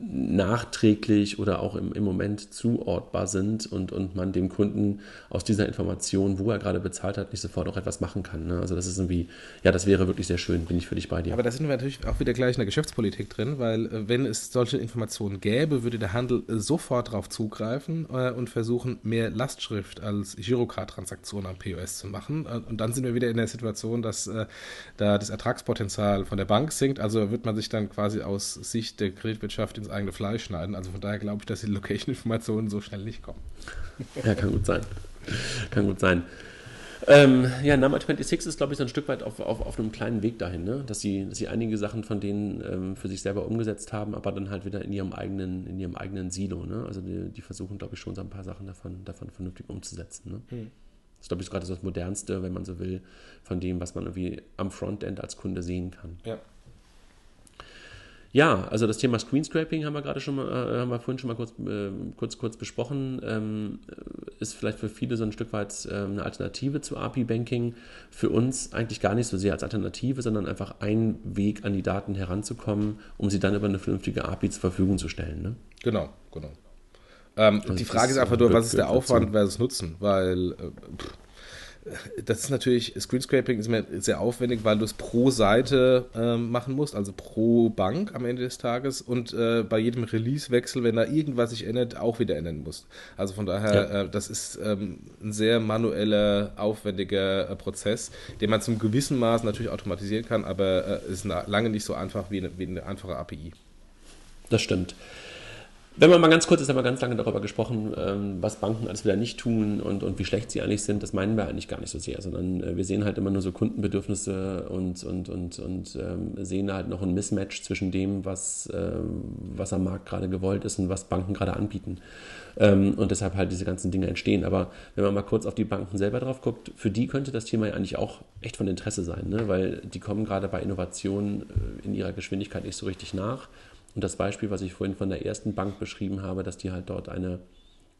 nachträglich oder auch im, im Moment zuortbar sind und, und man dem Kunden aus dieser Information, wo er gerade bezahlt hat, nicht sofort auch etwas machen kann. Ne? Also das ist irgendwie, ja, das wäre wirklich sehr schön, bin ich für dich bei dir. Aber da sind wir natürlich auch wieder gleich in der Geschäftspolitik drin, weil äh, wenn es solche Informationen gäbe, würde der Handel sofort darauf zugreifen äh, und versuchen, mehr Lastschrift als Girocard-Transaktionen am POS zu machen. Äh, und dann sind wir wieder in der Situation, dass äh, da das Ertragspotenzial von der Bank sinkt. Also wird man sich dann quasi aus Sicht der Kreditwirtschaft ins eigene Fleisch schneiden. Also von daher glaube ich, dass die Location-Informationen so schnell nicht kommen. Ja, kann gut sein. Kann gut sein. Ähm, ja, Nama 26 ist, glaube ich, so ein Stück weit auf, auf, auf einem kleinen Weg dahin, ne? dass, sie, dass sie einige Sachen von denen ähm, für sich selber umgesetzt haben, aber dann halt wieder in ihrem eigenen, in ihrem eigenen Silo. Ne? Also die, die versuchen, glaube ich, schon so ein paar Sachen davon, davon vernünftig umzusetzen. Ne? Hm. Das ist, glaube ich, gerade so das Modernste, wenn man so will, von dem, was man irgendwie am Frontend als Kunde sehen kann. Ja. Ja, also das Thema Screen Scraping haben wir gerade schon mal, äh, haben wir vorhin schon mal kurz, äh, kurz, kurz besprochen. Ähm, ist vielleicht für viele so ein Stück weit äh, eine Alternative zu API Banking. Für uns eigentlich gar nicht so sehr als Alternative, sondern einfach ein Weg an die Daten heranzukommen, um sie dann über eine vernünftige API zur Verfügung zu stellen. Ne? Genau, genau. Ähm, also die Frage ist einfach nur, was ist der Aufwand versus Nutzen? Weil äh, pff, das ist natürlich, Screenscraping ist mir sehr aufwendig, weil du es pro Seite äh, machen musst, also pro Bank am Ende des Tages und äh, bei jedem Release-Wechsel, wenn da irgendwas sich ändert, auch wieder ändern musst. Also von daher, ja. äh, das ist ähm, ein sehr manueller, aufwendiger äh, Prozess, den man zum gewissen Maß natürlich automatisieren kann, aber äh, ist lange nicht so einfach wie eine, wie eine einfache API. Das stimmt. Wenn man mal ganz kurz, ist haben wir ganz lange darüber gesprochen, ähm, was Banken alles wieder nicht tun und, und wie schlecht sie eigentlich sind, das meinen wir eigentlich gar nicht so sehr, sondern äh, wir sehen halt immer nur so Kundenbedürfnisse und, und, und, und ähm, sehen halt noch ein Mismatch zwischen dem, was, ähm, was am Markt gerade gewollt ist und was Banken gerade anbieten. und deshalb halt diese ganzen Dinge entstehen. Aber wenn man mal kurz auf die Banken selber drauf guckt, für die könnte das Thema ja eigentlich auch echt von Interesse sein, ne? weil die kommen gerade bei Innovationen äh, in ihrer Geschwindigkeit nicht so richtig nach und das Beispiel, was ich vorhin von der ersten Bank beschrieben habe, dass die halt dort eine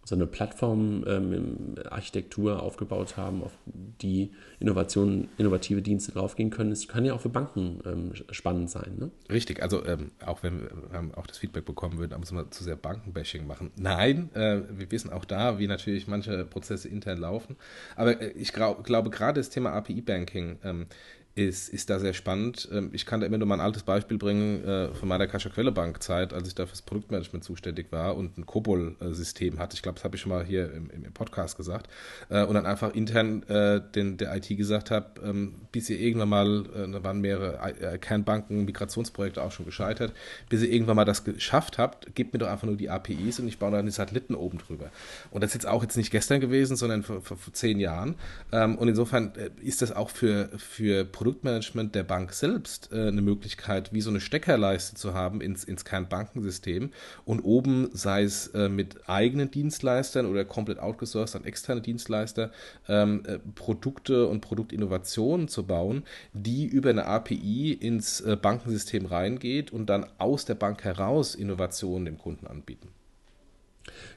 so eine Plattform-Architektur ähm, aufgebaut haben, auf die Innovation, innovative Dienste draufgehen können. Es kann ja auch für Banken ähm, spannend sein. Ne? Richtig, also ähm, auch wenn wir auch das Feedback bekommen würden, da muss man zu sehr Bankenbashing machen. Nein, äh, wir wissen auch da, wie natürlich manche Prozesse intern laufen. Aber äh, ich glaub, glaube, gerade das Thema API-Banking ähm, ist, ist da sehr spannend. Ähm, ich kann da immer nur mal ein altes Beispiel bringen äh, von meiner Kascha Quelle Bank Zeit, als ich da fürs Produktmanagement zuständig war und ein COBOL-System hatte. Ich glaube, das habe ich schon mal hier im, im Podcast gesagt. Äh, und dann einfach intern äh, den, der IT gesagt habe, ähm, bis ihr irgendwann mal, da waren mehrere Kernbanken, Migrationsprojekte auch schon gescheitert, bis ihr irgendwann mal das geschafft habt, gebt mir doch einfach nur die APIs und ich baue dann die Satelliten oben drüber. Und das ist jetzt auch jetzt nicht gestern gewesen, sondern vor, vor, vor zehn Jahren. Ähm, und insofern ist das auch für, für Produktmanagement der Bank selbst äh, eine Möglichkeit, wie so eine Steckerleiste zu haben ins, ins Kernbankensystem und oben, sei es äh, mit eigenen Dienstleistern oder komplett outgesourced an externe Dienstleister, ähm, äh, Produkte und Produktinnovationen zu bauen, die über eine API ins äh, Bankensystem reingeht und dann aus der Bank heraus Innovationen dem Kunden anbieten.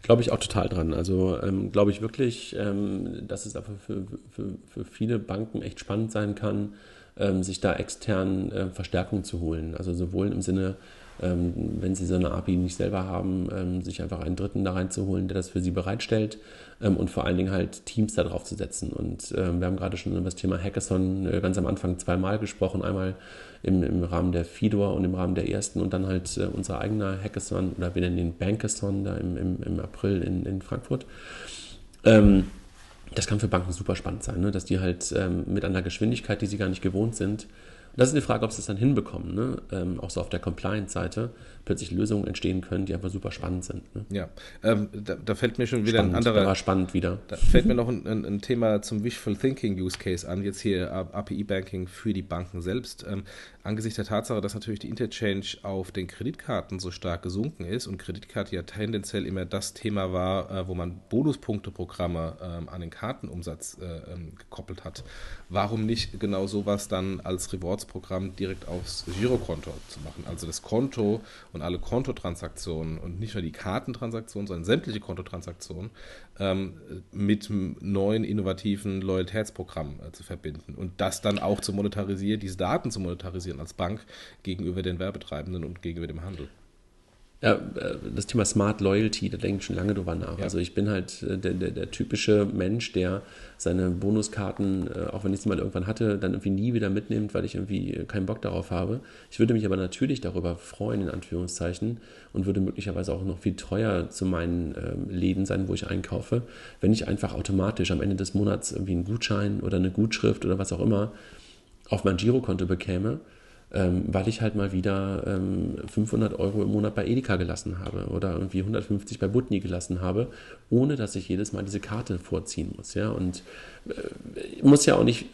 Glaube ich auch total dran. Also ähm, glaube ich wirklich, ähm, dass es einfach für, für, für viele Banken echt spannend sein kann, ähm, sich da extern äh, Verstärkung zu holen. Also sowohl im Sinne, wenn sie so eine API nicht selber haben, ähm, sich einfach einen Dritten da reinzuholen, der das für sie bereitstellt ähm, und vor allen Dingen halt Teams da drauf zu setzen. Und ähm, wir haben gerade schon über das Thema Hackathon äh, ganz am Anfang zweimal gesprochen. Einmal im, im Rahmen der FIDOR und im Rahmen der ersten und dann halt äh, unser eigener Hackathon oder wir nennen den Bankathon da im, im, im April in, in Frankfurt. Ähm, das kann für Banken super spannend sein, ne? dass die halt ähm, mit einer Geschwindigkeit, die sie gar nicht gewohnt sind, das ist die Frage, ob sie es dann hinbekommen, ne? ähm, auch so auf der Compliance-Seite, plötzlich Lösungen entstehen können, die einfach super spannend sind. Ne? Ja, ähm, da, da, fällt mir schon wieder spannend, ein anderer. Da war spannend wieder. Da fällt mir noch ein, ein, ein, Thema zum Wishful Thinking Use Case an, jetzt hier API-Banking für die Banken selbst. Ähm, angesichts der Tatsache, dass natürlich die Interchange auf den Kreditkarten so stark gesunken ist und Kreditkarte ja tendenziell immer das Thema war, äh, wo man Bonuspunkteprogramme ähm, an den Kartenumsatz äh, ähm, gekoppelt hat. Warum nicht genau sowas dann als Rewards-Programm direkt aufs Girokonto zu machen? Also das Konto und alle Kontotransaktionen und nicht nur die Kartentransaktionen, sondern sämtliche Kontotransaktionen ähm, mit neuen innovativen Loyalitätsprogrammen äh, zu verbinden und das dann auch zu monetarisieren, diese Daten zu monetarisieren als Bank gegenüber den Werbetreibenden und gegenüber dem Handel. Ja, äh, das Thema Smart Loyalty, da denke ich schon lange drüber nach. Ja. Also ich bin halt äh, der, der, der, typische Mensch, der seine Bonuskarten, äh, auch wenn ich sie mal irgendwann hatte, dann irgendwie nie wieder mitnimmt, weil ich irgendwie keinen Bock darauf habe. Ich würde mich aber natürlich darüber freuen, in Anführungszeichen, und würde möglicherweise auch noch viel treuer zu meinen ähm, Läden sein, wo ich einkaufe, wenn ich einfach automatisch am Ende des Monats irgendwie einen Gutschein oder eine Gutschrift oder was auch immer auf mein Girokonto bekäme ähm, weil ich halt mal wieder ähm, 500 Euro im Monat bei Edeka gelassen habe oder irgendwie 150 bei Butni gelassen habe, ohne dass ich jedes Mal diese Karte vorziehen muss. Ja? Und äh, muss ja auch nicht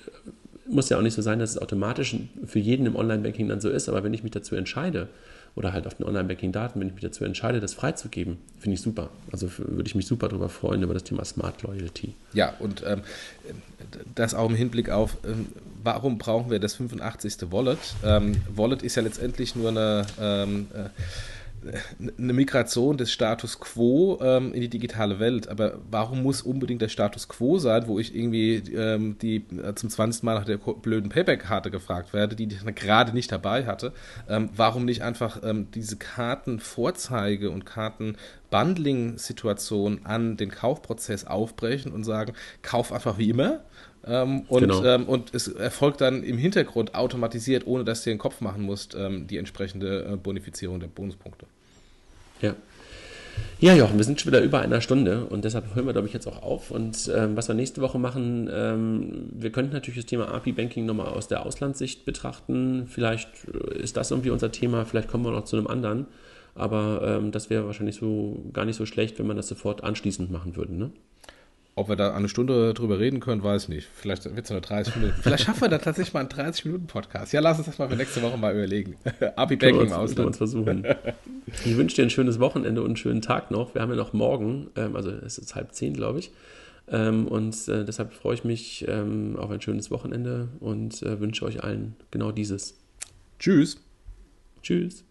muss ja auch nicht so sein, dass es automatisch für jeden im Online-Banking dann so ist, aber wenn ich mich dazu entscheide, oder halt auf den Online-Banking-Daten, wenn ich mich dazu entscheide, das freizugeben, finde ich super. Also würde ich mich super darüber freuen, über das Thema Smart Loyalty. Ja, und ähm, das auch im Hinblick auf, ähm, warum brauchen wir das 85. Wallet? Ähm, Wallet ist ja letztendlich nur eine. Ähm, äh, eine Migration des Status quo ähm, in die digitale Welt. Aber warum muss unbedingt der Status quo sein, wo ich irgendwie ähm, die äh, zum 20. Mal nach der blöden Payback-Karte gefragt werde, die ich gerade nicht dabei hatte? Ähm, warum nicht einfach ähm, diese Kartenvorzeige und Kartenbundling-Situation an den Kaufprozess aufbrechen und sagen, kauf einfach wie immer? Ähm, und, genau. ähm, und es erfolgt dann im Hintergrund automatisiert, ohne dass du dir den Kopf machen musst, ähm, die entsprechende äh, Bonifizierung der Bonuspunkte. Ja. Ja, Jochen, wir sind schon wieder über einer Stunde und deshalb hören wir, glaube ich, jetzt auch auf. Und ähm, was wir nächste Woche machen, ähm, wir könnten natürlich das Thema API-Banking nochmal aus der Auslandssicht betrachten. Vielleicht äh, ist das irgendwie unser Thema, vielleicht kommen wir noch zu einem anderen. Aber ähm, das wäre wahrscheinlich so gar nicht so schlecht, wenn man das sofort anschließend machen würde. Ne? Ob wir da eine Stunde drüber reden können, weiß ich nicht. Vielleicht wird es nur 30 Minuten. Vielleicht schaffen wir da tatsächlich mal einen 30-Minuten-Podcast. Ja, lass uns das mal für nächste Woche mal überlegen. Abi Banking im Ausland. uns versuchen. Ich wünsche dir ein schönes Wochenende und einen schönen Tag noch. Wir haben ja noch morgen, ähm, also es ist halb zehn, glaube ich. Ähm, und äh, deshalb freue ich mich ähm, auf ein schönes Wochenende und äh, wünsche euch allen genau dieses. Tschüss. Tschüss.